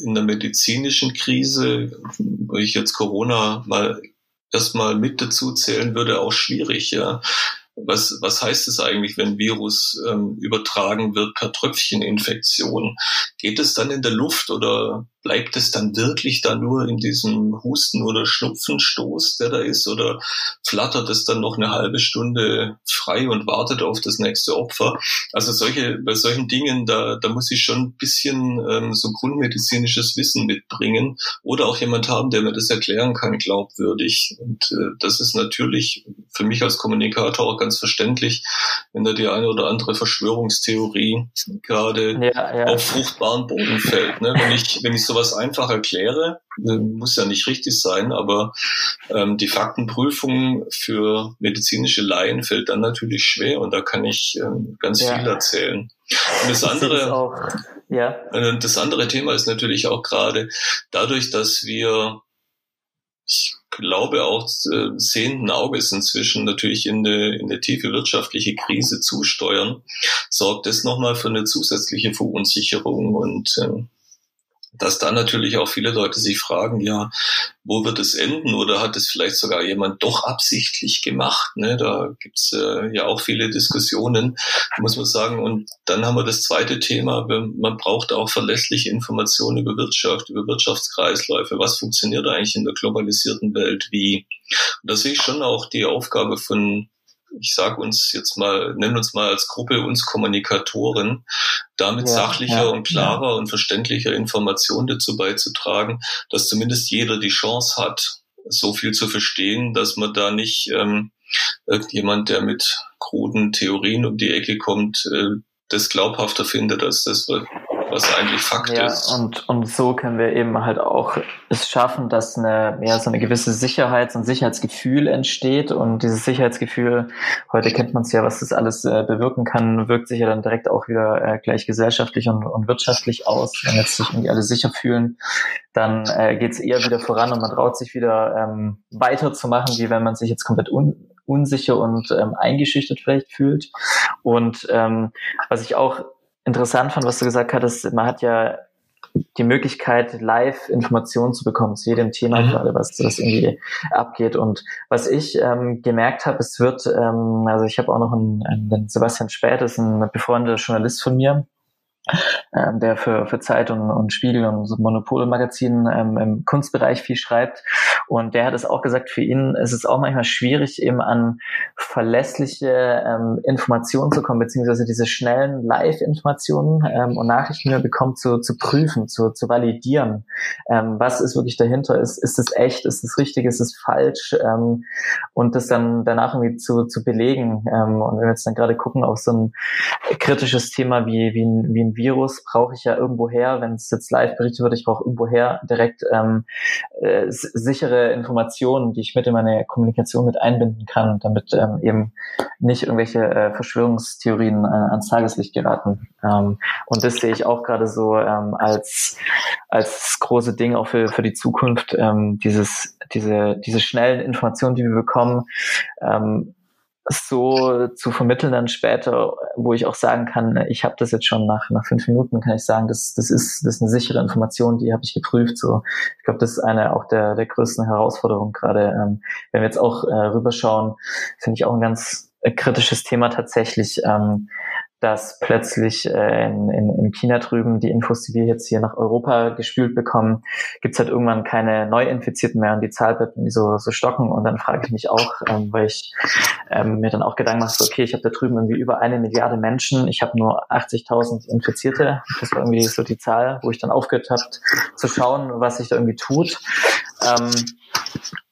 Speaker 2: in der medizinischen Krise, wo ich jetzt Corona mal erstmal mit dazu zählen würde, auch schwierig, ja. Was, was heißt es eigentlich, wenn Virus ähm, übertragen wird per Tröpfcheninfektion? Geht es dann in der Luft oder bleibt es dann wirklich da nur in diesem Husten- oder Schnupfenstoß, der da ist, oder flattert es dann noch eine halbe Stunde frei und wartet auf das nächste Opfer? Also solche, bei solchen Dingen, da, da muss ich schon ein bisschen ähm, so grundmedizinisches Wissen mitbringen oder auch jemand haben, der mir das erklären kann, glaubwürdig. Und äh, das ist natürlich für mich als Kommunikator auch ganz verständlich, wenn da die eine oder andere Verschwörungstheorie gerade ja, ja. auf fruchtbaren Boden fällt. Ne? Wenn ich, wenn ich sowas einfach erkläre, äh, muss ja nicht richtig sein, aber ähm, die Faktenprüfung für medizinische Laien fällt dann natürlich schwer und da kann ich ähm, ganz ja. viel erzählen. Und das andere, auch, ja. Äh, das andere Thema ist natürlich auch gerade dadurch, dass wir, ich glaube auch äh, sehenden Auges inzwischen natürlich in eine, in eine tiefe wirtschaftliche Krise zusteuern, sorgt das nochmal für eine zusätzliche Verunsicherung und äh, dass da natürlich auch viele Leute sich fragen, ja, wo wird es enden oder hat es vielleicht sogar jemand doch absichtlich gemacht? Ne? Da gibt's äh, ja auch viele Diskussionen, muss man sagen. Und dann haben wir das zweite Thema, man braucht auch verlässliche Informationen über Wirtschaft, über Wirtschaftskreisläufe. Was funktioniert eigentlich in der globalisierten Welt wie? Und da sehe ich schon auch die Aufgabe von ich sage uns jetzt mal, nennen uns mal als Gruppe uns Kommunikatoren, damit ja, sachlicher ja, und klarer ja. und verständlicher Informationen dazu beizutragen, dass zumindest jeder die Chance hat, so viel zu verstehen, dass man da nicht ähm, irgendjemand, der mit kruden Theorien um die Ecke kommt, äh, das glaubhafter findet als das, was eigentlich Fakt
Speaker 1: ja,
Speaker 2: ist.
Speaker 1: Und, und so können wir eben halt auch es schaffen, dass eine, ja, so eine gewisse Sicherheit, und Sicherheitsgefühl entsteht. Und dieses Sicherheitsgefühl, heute kennt man es ja, was das alles äh, bewirken kann, wirkt sich ja dann direkt auch wieder äh, gleich gesellschaftlich und, und wirtschaftlich aus. Wenn jetzt sich irgendwie alle sicher fühlen, dann äh, geht es eher wieder voran und man traut sich wieder ähm, weiterzumachen, wie wenn man sich jetzt komplett un unsicher und ähm, eingeschüchtert vielleicht fühlt. Und ähm, was ich auch interessant fand, was du gesagt hattest, man hat ja die Möglichkeit, live Informationen zu bekommen zu jedem Thema mhm. gerade, was das irgendwie abgeht. Und was ich ähm, gemerkt habe, es wird, ähm, also ich habe auch noch einen, einen Sebastian Späth, ist ein befreundeter Journalist von mir, ähm, der für, für Zeit und, und Spiegel und so Monopol-Magazinen ähm, im Kunstbereich viel schreibt. Und der hat es auch gesagt, für ihn ist es auch manchmal schwierig, eben an verlässliche ähm, Informationen zu kommen, beziehungsweise diese schnellen Live-Informationen ähm, und Nachrichten, die er bekommt, zu, zu prüfen, zu, zu validieren. Ähm, was ist wirklich dahinter? Ist, ist es echt? Ist es richtig? Ist es falsch? Ähm, und das dann danach irgendwie zu, zu belegen. Ähm, und wenn wir jetzt dann gerade gucken auf so ein kritisches Thema wie, wie, ein, wie ein Virus brauche ich ja irgendwoher, wenn es jetzt live berichtet wird, ich brauche irgendwoher direkt ähm, äh, sichere Informationen, die ich mit in meine Kommunikation mit einbinden kann, damit ähm, eben nicht irgendwelche äh, Verschwörungstheorien äh, ans Tageslicht geraten. Ähm, und das sehe ich auch gerade so ähm, als als große Ding auch für für die Zukunft. Ähm, dieses diese diese schnellen Informationen, die wir bekommen. Ähm, so zu vermitteln dann später, wo ich auch sagen kann, ich habe das jetzt schon nach, nach fünf Minuten, kann ich sagen, das, das, ist, das ist eine sichere Information, die habe ich geprüft. So, ich glaube, das ist eine auch der, der größten Herausforderungen gerade. Ähm, wenn wir jetzt auch äh, rüberschauen, finde ich auch ein ganz äh, kritisches Thema tatsächlich. Ähm, dass plötzlich äh, in, in, in China drüben die Infos, die wir jetzt hier nach Europa gespült bekommen, gibt's halt irgendwann keine Neuinfizierten mehr und die Zahl bleibt irgendwie so, so stocken. Und dann frage ich mich auch, ähm, weil ich ähm, mir dann auch Gedanken mache, so, okay, ich habe da drüben irgendwie über eine Milliarde Menschen, ich habe nur 80.000 Infizierte. Das war irgendwie so die Zahl, wo ich dann aufgehört habe zu schauen, was sich da irgendwie tut. Ähm,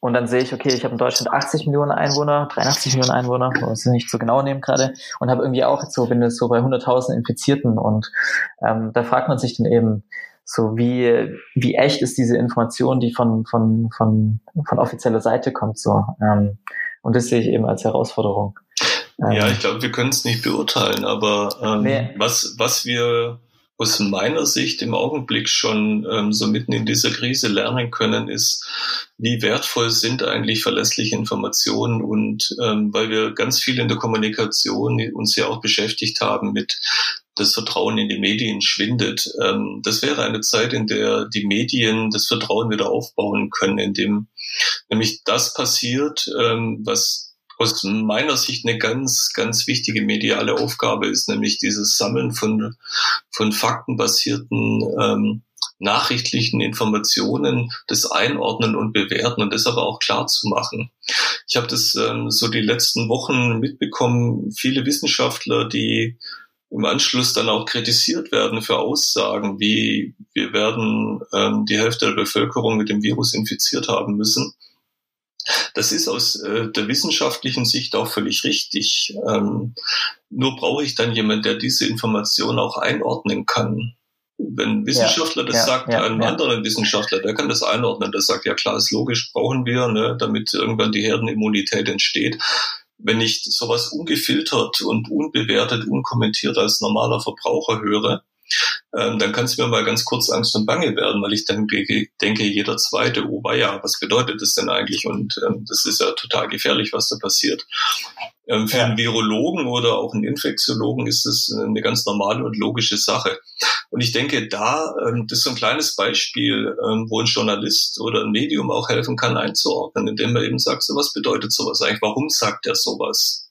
Speaker 1: und dann sehe ich, okay, ich habe in Deutschland 80 Millionen Einwohner, 83 Millionen Einwohner, muss ich nicht so genau nehmen gerade, und habe irgendwie auch jetzt so, bin jetzt so bei 100.000 Infizierten und ähm, da fragt man sich dann eben, so wie, wie echt ist diese Information, die von, von, von, von offizieller Seite kommt, so. Ähm, und das sehe ich eben als Herausforderung.
Speaker 2: ja, ähm, ich glaube, wir können es nicht beurteilen, aber ähm, nee. was, was wir aus meiner Sicht im Augenblick schon ähm, so mitten in dieser Krise lernen können, ist, wie wertvoll sind eigentlich verlässliche Informationen und ähm, weil wir ganz viel in der Kommunikation uns ja auch beschäftigt haben mit das Vertrauen in die Medien schwindet. Ähm, das wäre eine Zeit, in der die Medien das Vertrauen wieder aufbauen können, indem nämlich das passiert, ähm, was aus meiner Sicht eine ganz, ganz wichtige mediale Aufgabe ist, nämlich dieses Sammeln von, von faktenbasierten ähm, nachrichtlichen Informationen, das Einordnen und Bewerten und das aber auch klar zu machen. Ich habe das ähm, so die letzten Wochen mitbekommen, viele Wissenschaftler, die im Anschluss dann auch kritisiert werden für Aussagen wie wir werden ähm, die Hälfte der Bevölkerung mit dem Virus infiziert haben müssen. Das ist aus äh, der wissenschaftlichen Sicht auch völlig richtig. Ähm, nur brauche ich dann jemand, der diese Information auch einordnen kann. Wenn ein Wissenschaftler ja, das ja, sagt, ja, einem anderen Wissenschaftler, der kann das einordnen, der sagt, ja klar, ist logisch, brauchen wir, ne, damit irgendwann die Herdenimmunität entsteht. Wenn ich sowas ungefiltert und unbewertet, unkommentiert als normaler Verbraucher höre, ähm, dann kann es mir mal ganz kurz Angst und Bange werden, weil ich dann denke, jeder zweite, oh ja, was bedeutet das denn eigentlich? Und ähm, das ist ja total gefährlich, was da passiert. Ähm, für einen Virologen oder auch einen Infektiologen ist das eine ganz normale und logische Sache. Und ich denke, da, ähm, das ist so ein kleines Beispiel, ähm, wo ein Journalist oder ein Medium auch helfen kann, einzuordnen, indem er eben sagt, so was bedeutet sowas eigentlich? Warum sagt er sowas?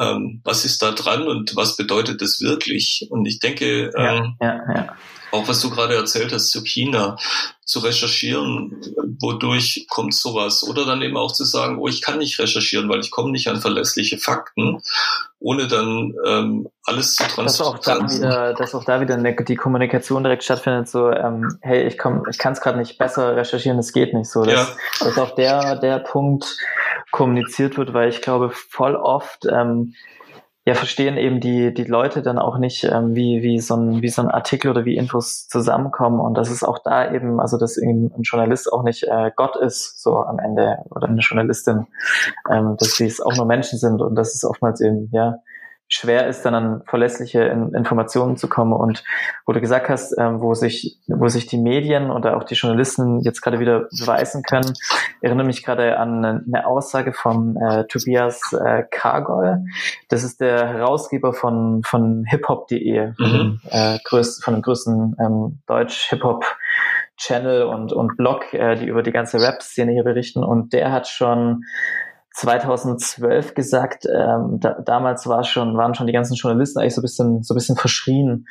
Speaker 2: Ähm, was ist da dran und was bedeutet das wirklich? Und ich denke, ähm, ja, ja, auch was du gerade erzählt hast zu China, zu recherchieren, wodurch kommt sowas? Oder dann eben auch zu sagen, oh, ich kann nicht recherchieren, weil ich komme nicht an verlässliche Fakten, ohne dann ähm, alles zu transportieren.
Speaker 1: Dass auch da wieder, dass auch da wieder die Kommunikation direkt stattfindet, so, ähm, hey, ich komm, ich kann es gerade nicht besser recherchieren, es geht nicht so. Dass, ja. dass auch der, der Punkt kommuniziert wird, weil ich glaube, voll oft ähm, ja, verstehen eben die, die Leute dann auch nicht, ähm, wie, wie, so ein, wie so ein Artikel oder wie Infos zusammenkommen. Und dass es auch da eben, also dass eben ein Journalist auch nicht äh, Gott ist, so am Ende, oder eine Journalistin, ähm, dass sie es auch nur Menschen sind und dass es oftmals eben, ja, schwer ist, dann an verlässliche Informationen zu kommen. Und wo du gesagt hast, ähm, wo sich, wo sich die Medien oder auch die Journalisten jetzt gerade wieder beweisen können, erinnere mich gerade an eine Aussage von äh, Tobias äh, Kargol. Das ist der Herausgeber von, von hiphop.de, mhm. äh, größ, von dem größten ähm, Deutsch-Hip-Hop Channel und, und Blog, äh, die über die ganze Rap-Szene hier berichten. Und der hat schon 2012 gesagt, ähm, da, damals war schon, waren schon die ganzen Journalisten eigentlich so ein bisschen, so ein bisschen verschrien.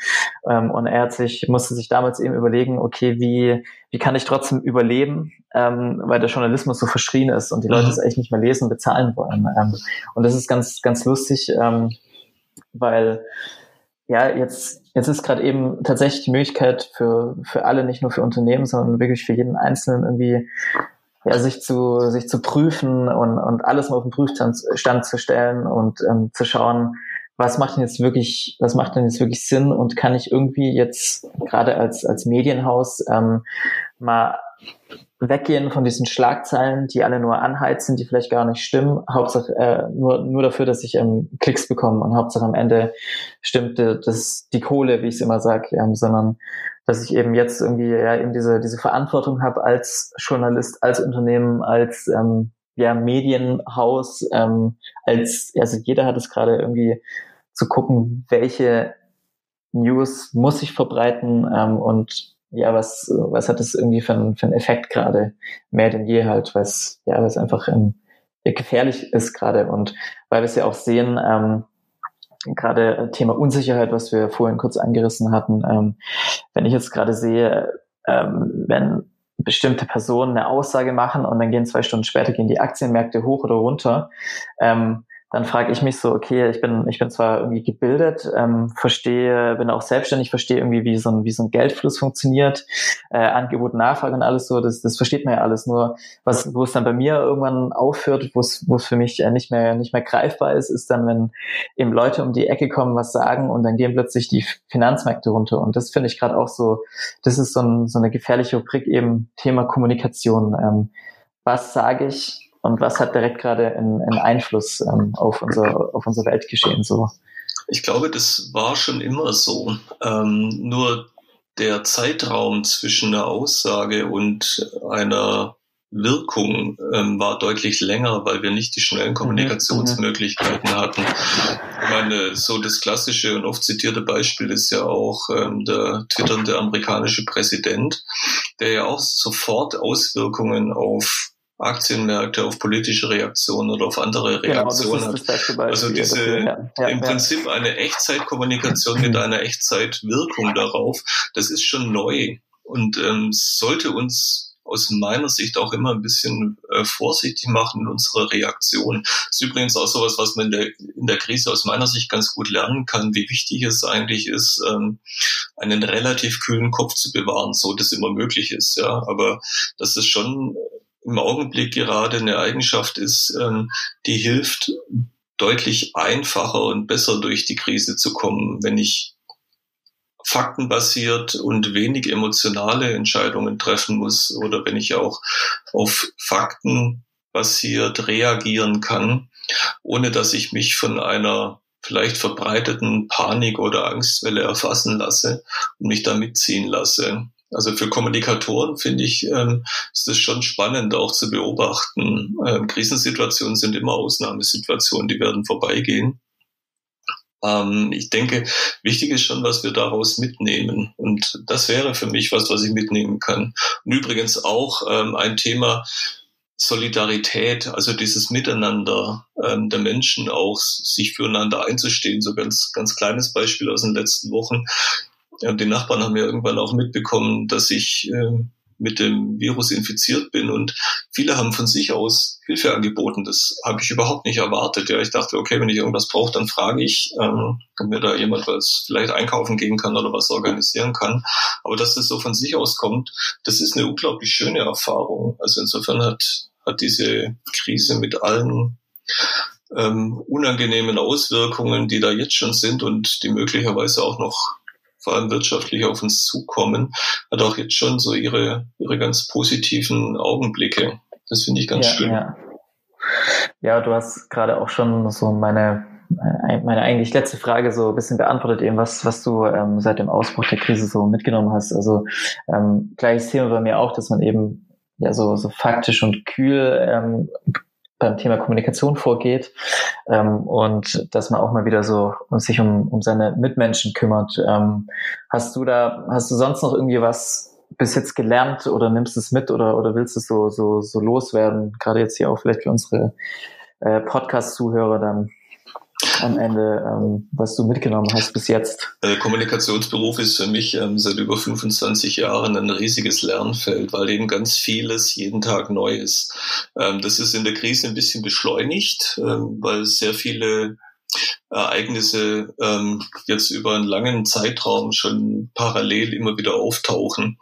Speaker 1: Ähm, und er hat sich, musste sich damals eben überlegen, okay, wie, wie kann ich trotzdem überleben, ähm, weil der Journalismus so verschrien ist und die Leute mhm. es eigentlich nicht mehr lesen und bezahlen wollen. Ähm, und das ist ganz, ganz lustig, ähm, weil ja, jetzt, jetzt ist gerade eben tatsächlich die Möglichkeit für, für alle, nicht nur für Unternehmen, sondern wirklich für jeden Einzelnen irgendwie ja, sich zu, sich zu prüfen und, und alles mal auf den Prüfstand zu stellen und ähm, zu schauen, was macht denn jetzt wirklich, was macht denn jetzt wirklich Sinn und kann ich irgendwie jetzt gerade als, als Medienhaus ähm, mal weggehen von diesen Schlagzeilen, die alle nur anheizen, die vielleicht gar nicht stimmen, Hauptsache äh, nur, nur dafür, dass ich ähm, Klicks bekomme und Hauptsache am Ende stimmt das die Kohle, wie ich es immer sage, ähm, sondern dass ich eben jetzt irgendwie ja eben diese, diese Verantwortung habe als Journalist, als Unternehmen, als ähm, ja, Medienhaus, ähm, als, also jeder hat es gerade irgendwie zu gucken, welche News muss ich verbreiten ähm, und ja, was, was hat das irgendwie für, ein, für einen Effekt gerade mehr denn je halt, weil es ja, weil es einfach ähm, gefährlich ist gerade. Und weil wir es ja auch sehen, ähm, gerade Thema Unsicherheit, was wir vorhin kurz angerissen hatten, ähm, wenn ich jetzt gerade sehe, ähm, wenn bestimmte Personen eine Aussage machen und dann gehen zwei Stunden später gehen die Aktienmärkte hoch oder runter, ähm, dann frage ich mich so, okay, ich bin, ich bin zwar irgendwie gebildet, ähm, verstehe, bin auch selbstständig, verstehe irgendwie, wie so ein, wie so ein Geldfluss funktioniert, äh, Angebot, Nachfrage und alles so, das, das versteht man ja alles. Nur was, wo es dann bei mir irgendwann aufhört, wo es, wo es für mich äh, nicht mehr, nicht mehr greifbar ist, ist dann, wenn eben Leute um die Ecke kommen, was sagen und dann gehen plötzlich die Finanzmärkte runter. Und das finde ich gerade auch so, das ist so, ein, so eine gefährliche Rubrik eben Thema Kommunikation. Ähm, was sage ich, und was hat direkt gerade einen, einen Einfluss ähm, auf, unser, auf unser Weltgeschehen so?
Speaker 2: Ich glaube, das war schon immer so. Ähm, nur der Zeitraum zwischen einer Aussage und einer Wirkung ähm, war deutlich länger, weil wir nicht die schnellen mhm, Kommunikationsmöglichkeiten hatten. Ich meine, so das klassische und oft zitierte Beispiel ist ja auch ähm, der twitternde amerikanische Präsident, der ja auch sofort Auswirkungen auf Aktienmärkte, auf politische Reaktionen oder auf andere Reaktionen genau, hat. Also diese ja, ja, im ja. Prinzip eine Echtzeitkommunikation mit einer Echtzeitwirkung darauf, das ist schon neu und ähm, sollte uns aus meiner Sicht auch immer ein bisschen äh, vorsichtig machen in unserer Reaktion. Das ist übrigens auch sowas, was man in der, in der Krise aus meiner Sicht ganz gut lernen kann, wie wichtig es eigentlich ist, ähm, einen relativ kühlen Kopf zu bewahren, so das immer möglich ist. Ja, aber das ist schon im Augenblick gerade eine Eigenschaft ist, ähm, die hilft, deutlich einfacher und besser durch die Krise zu kommen, wenn ich faktenbasiert und wenig emotionale Entscheidungen treffen muss oder wenn ich auch auf Fakten basiert reagieren kann, ohne dass ich mich von einer vielleicht verbreiteten Panik oder Angstwelle erfassen lasse und mich da mitziehen lasse. Also für Kommunikatoren finde ich, ähm, ist es schon spannend auch zu beobachten. Ähm, Krisensituationen sind immer Ausnahmesituationen, die werden vorbeigehen. Ähm, ich denke, wichtig ist schon, was wir daraus mitnehmen. Und das wäre für mich was, was ich mitnehmen kann. Und übrigens auch ähm, ein Thema, Solidarität, also dieses Miteinander ähm, der Menschen auch, sich füreinander einzustehen. So ganz, ganz kleines Beispiel aus den letzten Wochen. Ja, die Nachbarn haben ja irgendwann auch mitbekommen, dass ich äh, mit dem Virus infiziert bin und viele haben von sich aus Hilfe angeboten. Das habe ich überhaupt nicht erwartet. Ja, ich dachte, okay, wenn ich irgendwas brauche, dann frage ich, ähm, ob mir da jemand was vielleicht einkaufen gehen kann oder was organisieren kann. Aber dass das so von sich aus kommt, das ist eine unglaublich schöne Erfahrung. Also insofern hat, hat diese Krise mit allen ähm, unangenehmen Auswirkungen, die da jetzt schon sind und die möglicherweise auch noch vor allem wirtschaftlich auf uns zukommen, hat auch jetzt schon so ihre, ihre ganz positiven Augenblicke. Das finde ich ganz ja, schön.
Speaker 1: Ja. ja, du hast gerade auch schon so meine meine eigentlich letzte Frage so ein bisschen beantwortet, eben was, was du ähm, seit dem Ausbruch der Krise so mitgenommen hast. Also ähm, gleiches Thema bei mir auch, dass man eben ja so, so faktisch und kühl ähm, beim Thema Kommunikation vorgeht ähm, und dass man auch mal wieder so sich um, um seine Mitmenschen kümmert. Ähm, hast du da, hast du sonst noch irgendwie was bis jetzt gelernt oder nimmst es mit oder, oder willst es so, so, so loswerden? Gerade jetzt hier auch vielleicht für unsere äh, Podcast-Zuhörer dann am Ende, ähm, was du mitgenommen hast bis jetzt?
Speaker 2: Der Kommunikationsberuf ist für mich ähm, seit über 25 Jahren ein riesiges Lernfeld, weil eben ganz vieles jeden Tag neu ist. Ähm, das ist in der Krise ein bisschen beschleunigt, ähm, weil sehr viele Ereignisse ähm, jetzt über einen langen Zeitraum schon parallel immer wieder auftauchen.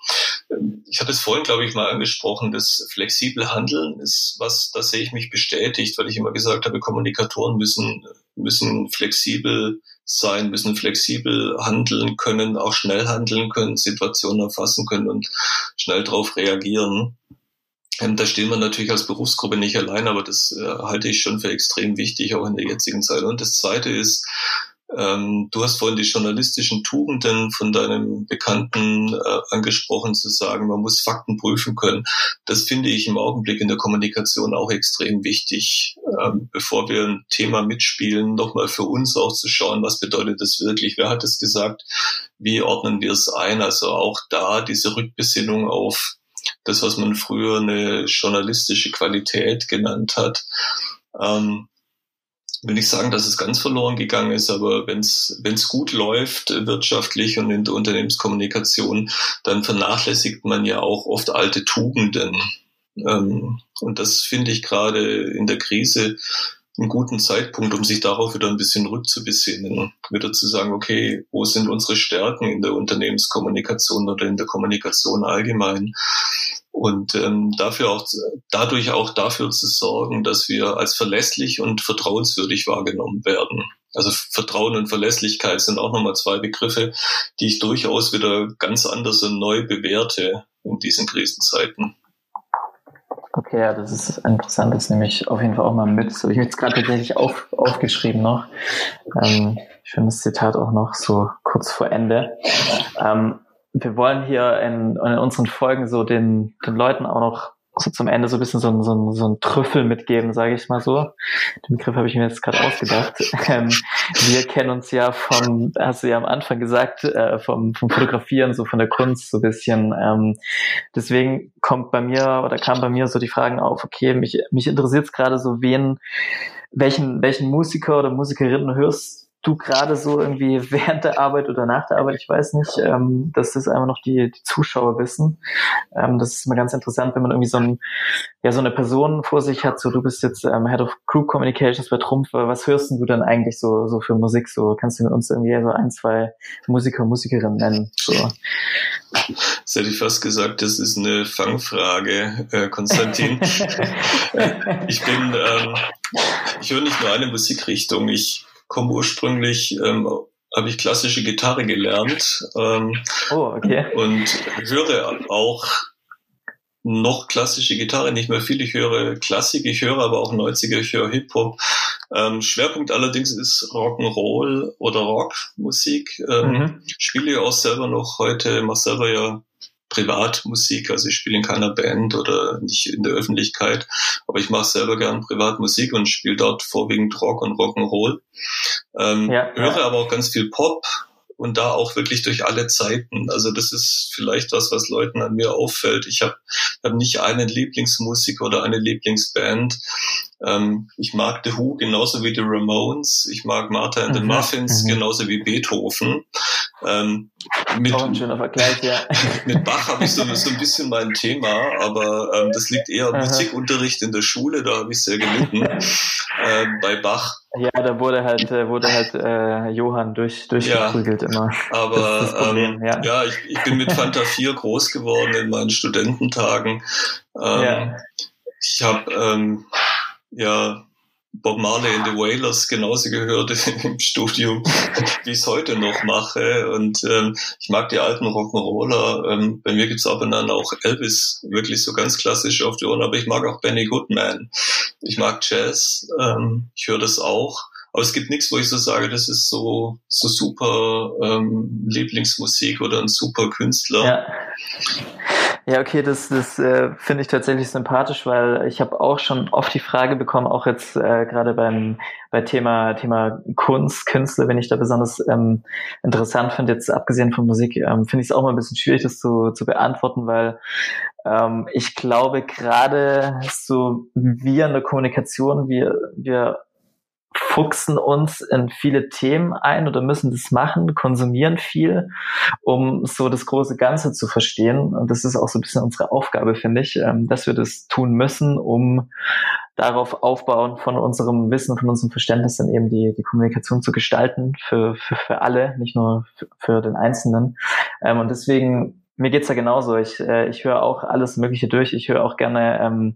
Speaker 2: Ähm, ich hatte es vorhin, glaube ich, mal angesprochen, das flexible Handeln ist was, da sehe ich mich bestätigt, weil ich immer gesagt habe, Kommunikatoren müssen, müssen flexibel sein, müssen flexibel handeln können, auch schnell handeln können, Situationen erfassen können und schnell darauf reagieren. Ähm, da stehen wir natürlich als Berufsgruppe nicht allein, aber das äh, halte ich schon für extrem wichtig, auch in der jetzigen Zeit. Und das Zweite ist, ähm, du hast vorhin die journalistischen Tugenden von deinem Bekannten äh, angesprochen, zu sagen, man muss Fakten prüfen können. Das finde ich im Augenblick in der Kommunikation auch extrem wichtig. Ähm, bevor wir ein Thema mitspielen, nochmal für uns auch zu schauen, was bedeutet das wirklich? Wer hat es gesagt? Wie ordnen wir es ein? Also auch da diese Rückbesinnung auf das, was man früher eine journalistische Qualität genannt hat. Ähm, will nicht sagen, dass es ganz verloren gegangen ist, aber wenn es gut läuft wirtschaftlich und in der Unternehmenskommunikation, dann vernachlässigt man ja auch oft alte Tugenden. Ähm, und das finde ich gerade in der Krise einen guten Zeitpunkt, um sich darauf wieder ein bisschen rückzubesinnen, wieder zu sagen, okay, wo sind unsere Stärken in der Unternehmenskommunikation oder in der Kommunikation allgemein? Und ähm, dafür auch, dadurch auch dafür zu sorgen, dass wir als verlässlich und vertrauenswürdig wahrgenommen werden. Also Vertrauen und Verlässlichkeit sind auch nochmal zwei Begriffe, die ich durchaus wieder ganz anders und neu bewerte in diesen Krisenzeiten.
Speaker 1: Okay, ja, das ist interessant. Das nehme ich auf jeden Fall auch mal mit. Habe ich jetzt gerade tatsächlich auf, aufgeschrieben noch. Ähm, ich finde das Zitat auch noch so kurz vor Ende. Ähm, wir wollen hier in, in unseren Folgen so den, den Leuten auch noch so zum Ende so ein bisschen so ein, so ein, so ein Trüffel mitgeben, sage ich mal so. Den Begriff habe ich mir jetzt gerade ausgedacht. Ähm, wir kennen uns ja vom, hast du ja am Anfang gesagt, äh, vom, vom Fotografieren, so von der Kunst so ein bisschen. Ähm, deswegen kommt bei mir oder kam bei mir so die Fragen auf, okay, mich, mich interessiert es gerade so, wen, welchen, welchen Musiker oder Musikerinnen hörst du gerade so irgendwie während der Arbeit oder nach der Arbeit, ich weiß nicht, ähm, dass das einfach noch die, die Zuschauer wissen. Ähm, das ist immer ganz interessant, wenn man irgendwie so, ein, ja, so eine Person vor sich hat, so du bist jetzt ähm, Head of Group Communications bei Trumpf, was hörst du denn eigentlich so, so für Musik? So kannst du mit uns irgendwie so ein, zwei Musiker, Musikerinnen nennen? So.
Speaker 2: Das hätte ich fast gesagt, das ist eine Fangfrage, äh, Konstantin. ich bin, ähm, ich höre nicht nur eine Musikrichtung, ich komme ursprünglich, ähm, habe ich klassische Gitarre gelernt ähm, oh, okay. und höre auch noch klassische Gitarre, nicht mehr viel. Ich höre Klassik, ich höre aber auch 90er, ich höre Hip-Hop. Ähm, Schwerpunkt allerdings ist Rock'n'Roll oder Rockmusik. Ähm, mhm. Spiele auch selber noch heute, mache selber ja Privatmusik, also ich spiele in keiner Band oder nicht in der Öffentlichkeit, aber ich mache selber gern Privatmusik und spiele dort vorwiegend Rock und Rock'n'Roll. Ähm, ja, höre ja. aber auch ganz viel Pop und da auch wirklich durch alle Zeiten. Also das ist vielleicht was, was Leuten an mir auffällt. Ich habe hab nicht einen Lieblingsmusiker oder eine Lieblingsband. Ähm, ich mag The Who genauso wie The Ramones. Ich mag Martha and the mhm. Muffins mhm. genauso wie Beethoven. Ähm, mit,
Speaker 1: Auch ein schöner Vergleich, ja.
Speaker 2: mit Bach habe ich so, so ein bisschen mein Thema, aber ähm, das liegt eher am Musikunterricht in der Schule, da habe ich sehr gelitten. ähm, bei Bach.
Speaker 1: Ja, da wurde halt, äh, wurde halt äh, Johann durch, durchgeprügelt
Speaker 2: ja,
Speaker 1: immer.
Speaker 2: Aber Problem, ähm, ja, ja ich, ich bin mit Fanta 4 groß geworden in meinen Studententagen. Ähm, ja. Ich habe ähm, ja Bob Marley in the Wailers genauso gehört im Studium, wie ich es heute noch mache. Und ähm, ich mag die alten Rock'n'Roller. Ähm, bei mir gibt's ab und an auch Elvis, wirklich so ganz klassisch auf die Ohren. Aber ich mag auch Benny Goodman. Ich mag Jazz. Ähm, ich höre das auch. Aber es gibt nichts, wo ich so sage, das ist so, so super ähm, Lieblingsmusik oder ein super Künstler.
Speaker 1: Ja. Ja, okay, das, das äh, finde ich tatsächlich sympathisch, weil ich habe auch schon oft die Frage bekommen, auch jetzt äh, gerade beim bei Thema Thema Kunst, Künstler, wenn ich da besonders ähm, interessant finde, jetzt abgesehen von Musik, ähm, finde ich es auch mal ein bisschen schwierig, das zu, zu beantworten, weil ähm, ich glaube gerade so wir in der Kommunikation, wir wir fuchsen uns in viele Themen ein oder müssen das machen, konsumieren viel, um so das große Ganze zu verstehen. Und das ist auch so ein bisschen unsere Aufgabe, finde ich, ähm, dass wir das tun müssen, um darauf aufbauen von unserem Wissen, von unserem Verständnis dann eben die, die Kommunikation zu gestalten für, für, für alle, nicht nur für, für den Einzelnen. Ähm, und deswegen mir geht's da genauso. Ich, äh, ich höre auch alles Mögliche durch. Ich höre auch gerne ähm,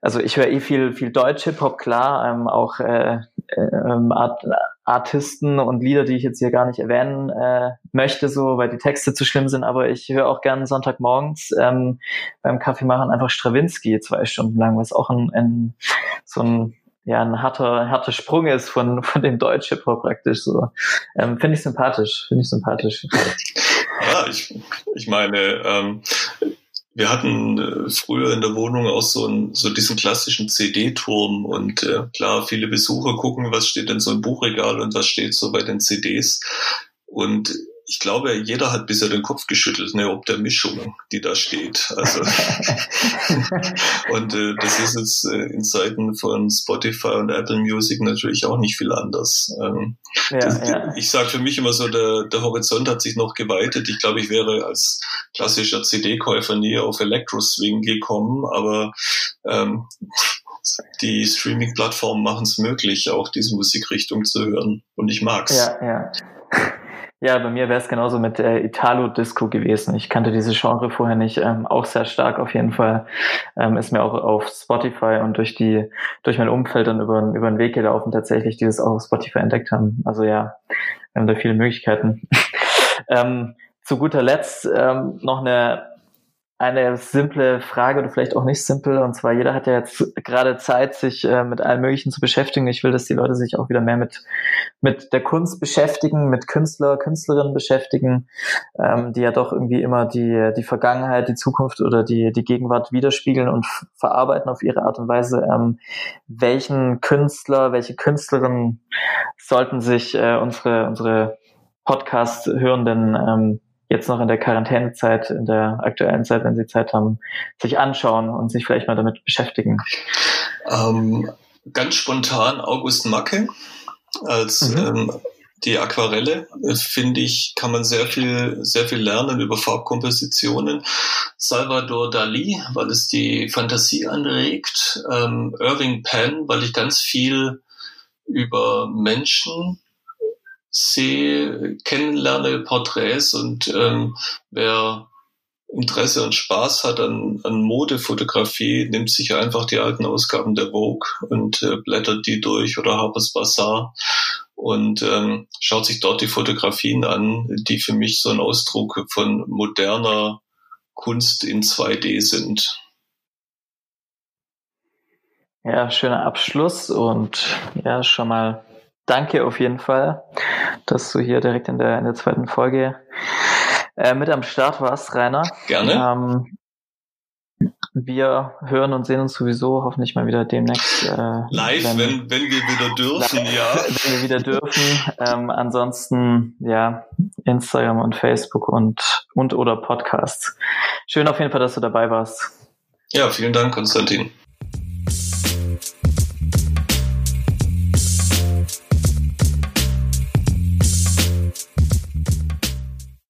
Speaker 1: also ich höre eh viel, viel Deutsch Hip-Hop, klar, ähm, auch äh, ähm, Art, Artisten und Lieder, die ich jetzt hier gar nicht erwähnen äh, möchte, so, weil die Texte zu schlimm sind, aber ich höre auch gern Sonntagmorgens ähm, beim Kaffee machen einfach Strawinski zwei Stunden lang, was auch ein, ein so ein ja ein harter harter Sprung ist von von dem Deutsch Hip Hop praktisch so. Ähm, finde ich sympathisch finde ich sympathisch.
Speaker 2: Ja ich ich meine ähm, wir hatten äh, früher in der Wohnung auch so, ein, so diesen klassischen CD-Turm und äh, klar, viele Besucher gucken, was steht in so einem Buchregal und was steht so bei den CDs. Und ich glaube, jeder hat bisher den Kopf geschüttelt, ne, ob der Mischung, die da steht. Also und äh, das ist jetzt äh, in Zeiten von Spotify und Apple Music natürlich auch nicht viel anders. Ähm, ja, das, ja. Ich sage für mich immer so, der, der Horizont hat sich noch geweitet. Ich glaube, ich wäre als klassischer CD-Käufer nie auf Electro-Swing gekommen, aber ähm, die Streaming-Plattformen machen es möglich, auch diese Musikrichtung zu hören. Und ich mag's.
Speaker 1: Ja, ja. Ja, bei mir wäre es genauso mit äh, Italo-Disco gewesen. Ich kannte diese Genre vorher nicht, ähm, auch sehr stark auf jeden Fall. Ähm, ist mir auch auf Spotify und durch die, durch mein Umfeld dann über, über den Weg gelaufen, tatsächlich, die das auch auf Spotify entdeckt haben. Also ja, wir haben da viele Möglichkeiten. ähm, zu guter Letzt ähm, noch eine eine simple Frage oder vielleicht auch nicht simpel. Und zwar, jeder hat ja jetzt gerade Zeit, sich äh, mit allem Möglichen zu beschäftigen. Ich will, dass die Leute sich auch wieder mehr mit, mit der Kunst beschäftigen, mit Künstler, Künstlerinnen beschäftigen, ähm, die ja doch irgendwie immer die, die Vergangenheit, die Zukunft oder die, die Gegenwart widerspiegeln und verarbeiten auf ihre Art und Weise. Ähm, welchen Künstler, welche Künstlerin sollten sich äh, unsere, unsere Podcast-Hörenden ähm, jetzt noch in der Quarantänezeit, in der aktuellen Zeit, wenn sie Zeit haben, sich anschauen und sich vielleicht mal damit beschäftigen?
Speaker 2: Ähm, ganz spontan August Macke als mhm. ähm, die Aquarelle, finde ich, kann man sehr viel, sehr viel lernen über Farbkompositionen. Salvador Dali, weil es die Fantasie anregt. Ähm, Irving Penn, weil ich ganz viel über Menschen sehe, kennenlerne, Porträts und ähm, wer Interesse und Spaß hat an, an Modefotografie, nimmt sich einfach die alten Ausgaben der Vogue und äh, blättert die durch oder Harper's Bazaar und ähm, schaut sich dort die Fotografien an, die für mich so ein Ausdruck von moderner Kunst in 2D sind.
Speaker 1: Ja, schöner Abschluss und ja, schon mal danke auf jeden Fall, dass du hier direkt in der, in der zweiten Folge äh, mit am Start warst, Rainer.
Speaker 2: Gerne. Ähm,
Speaker 1: wir hören und sehen uns sowieso hoffentlich mal wieder demnächst. Äh,
Speaker 2: Live, wenn, wenn, wenn wir wieder dürfen, live, ja.
Speaker 1: Wenn wir wieder dürfen. Ähm, ansonsten, ja, Instagram und Facebook und, und oder Podcasts. Schön auf jeden Fall, dass du dabei warst.
Speaker 2: Ja, vielen Dank, Konstantin.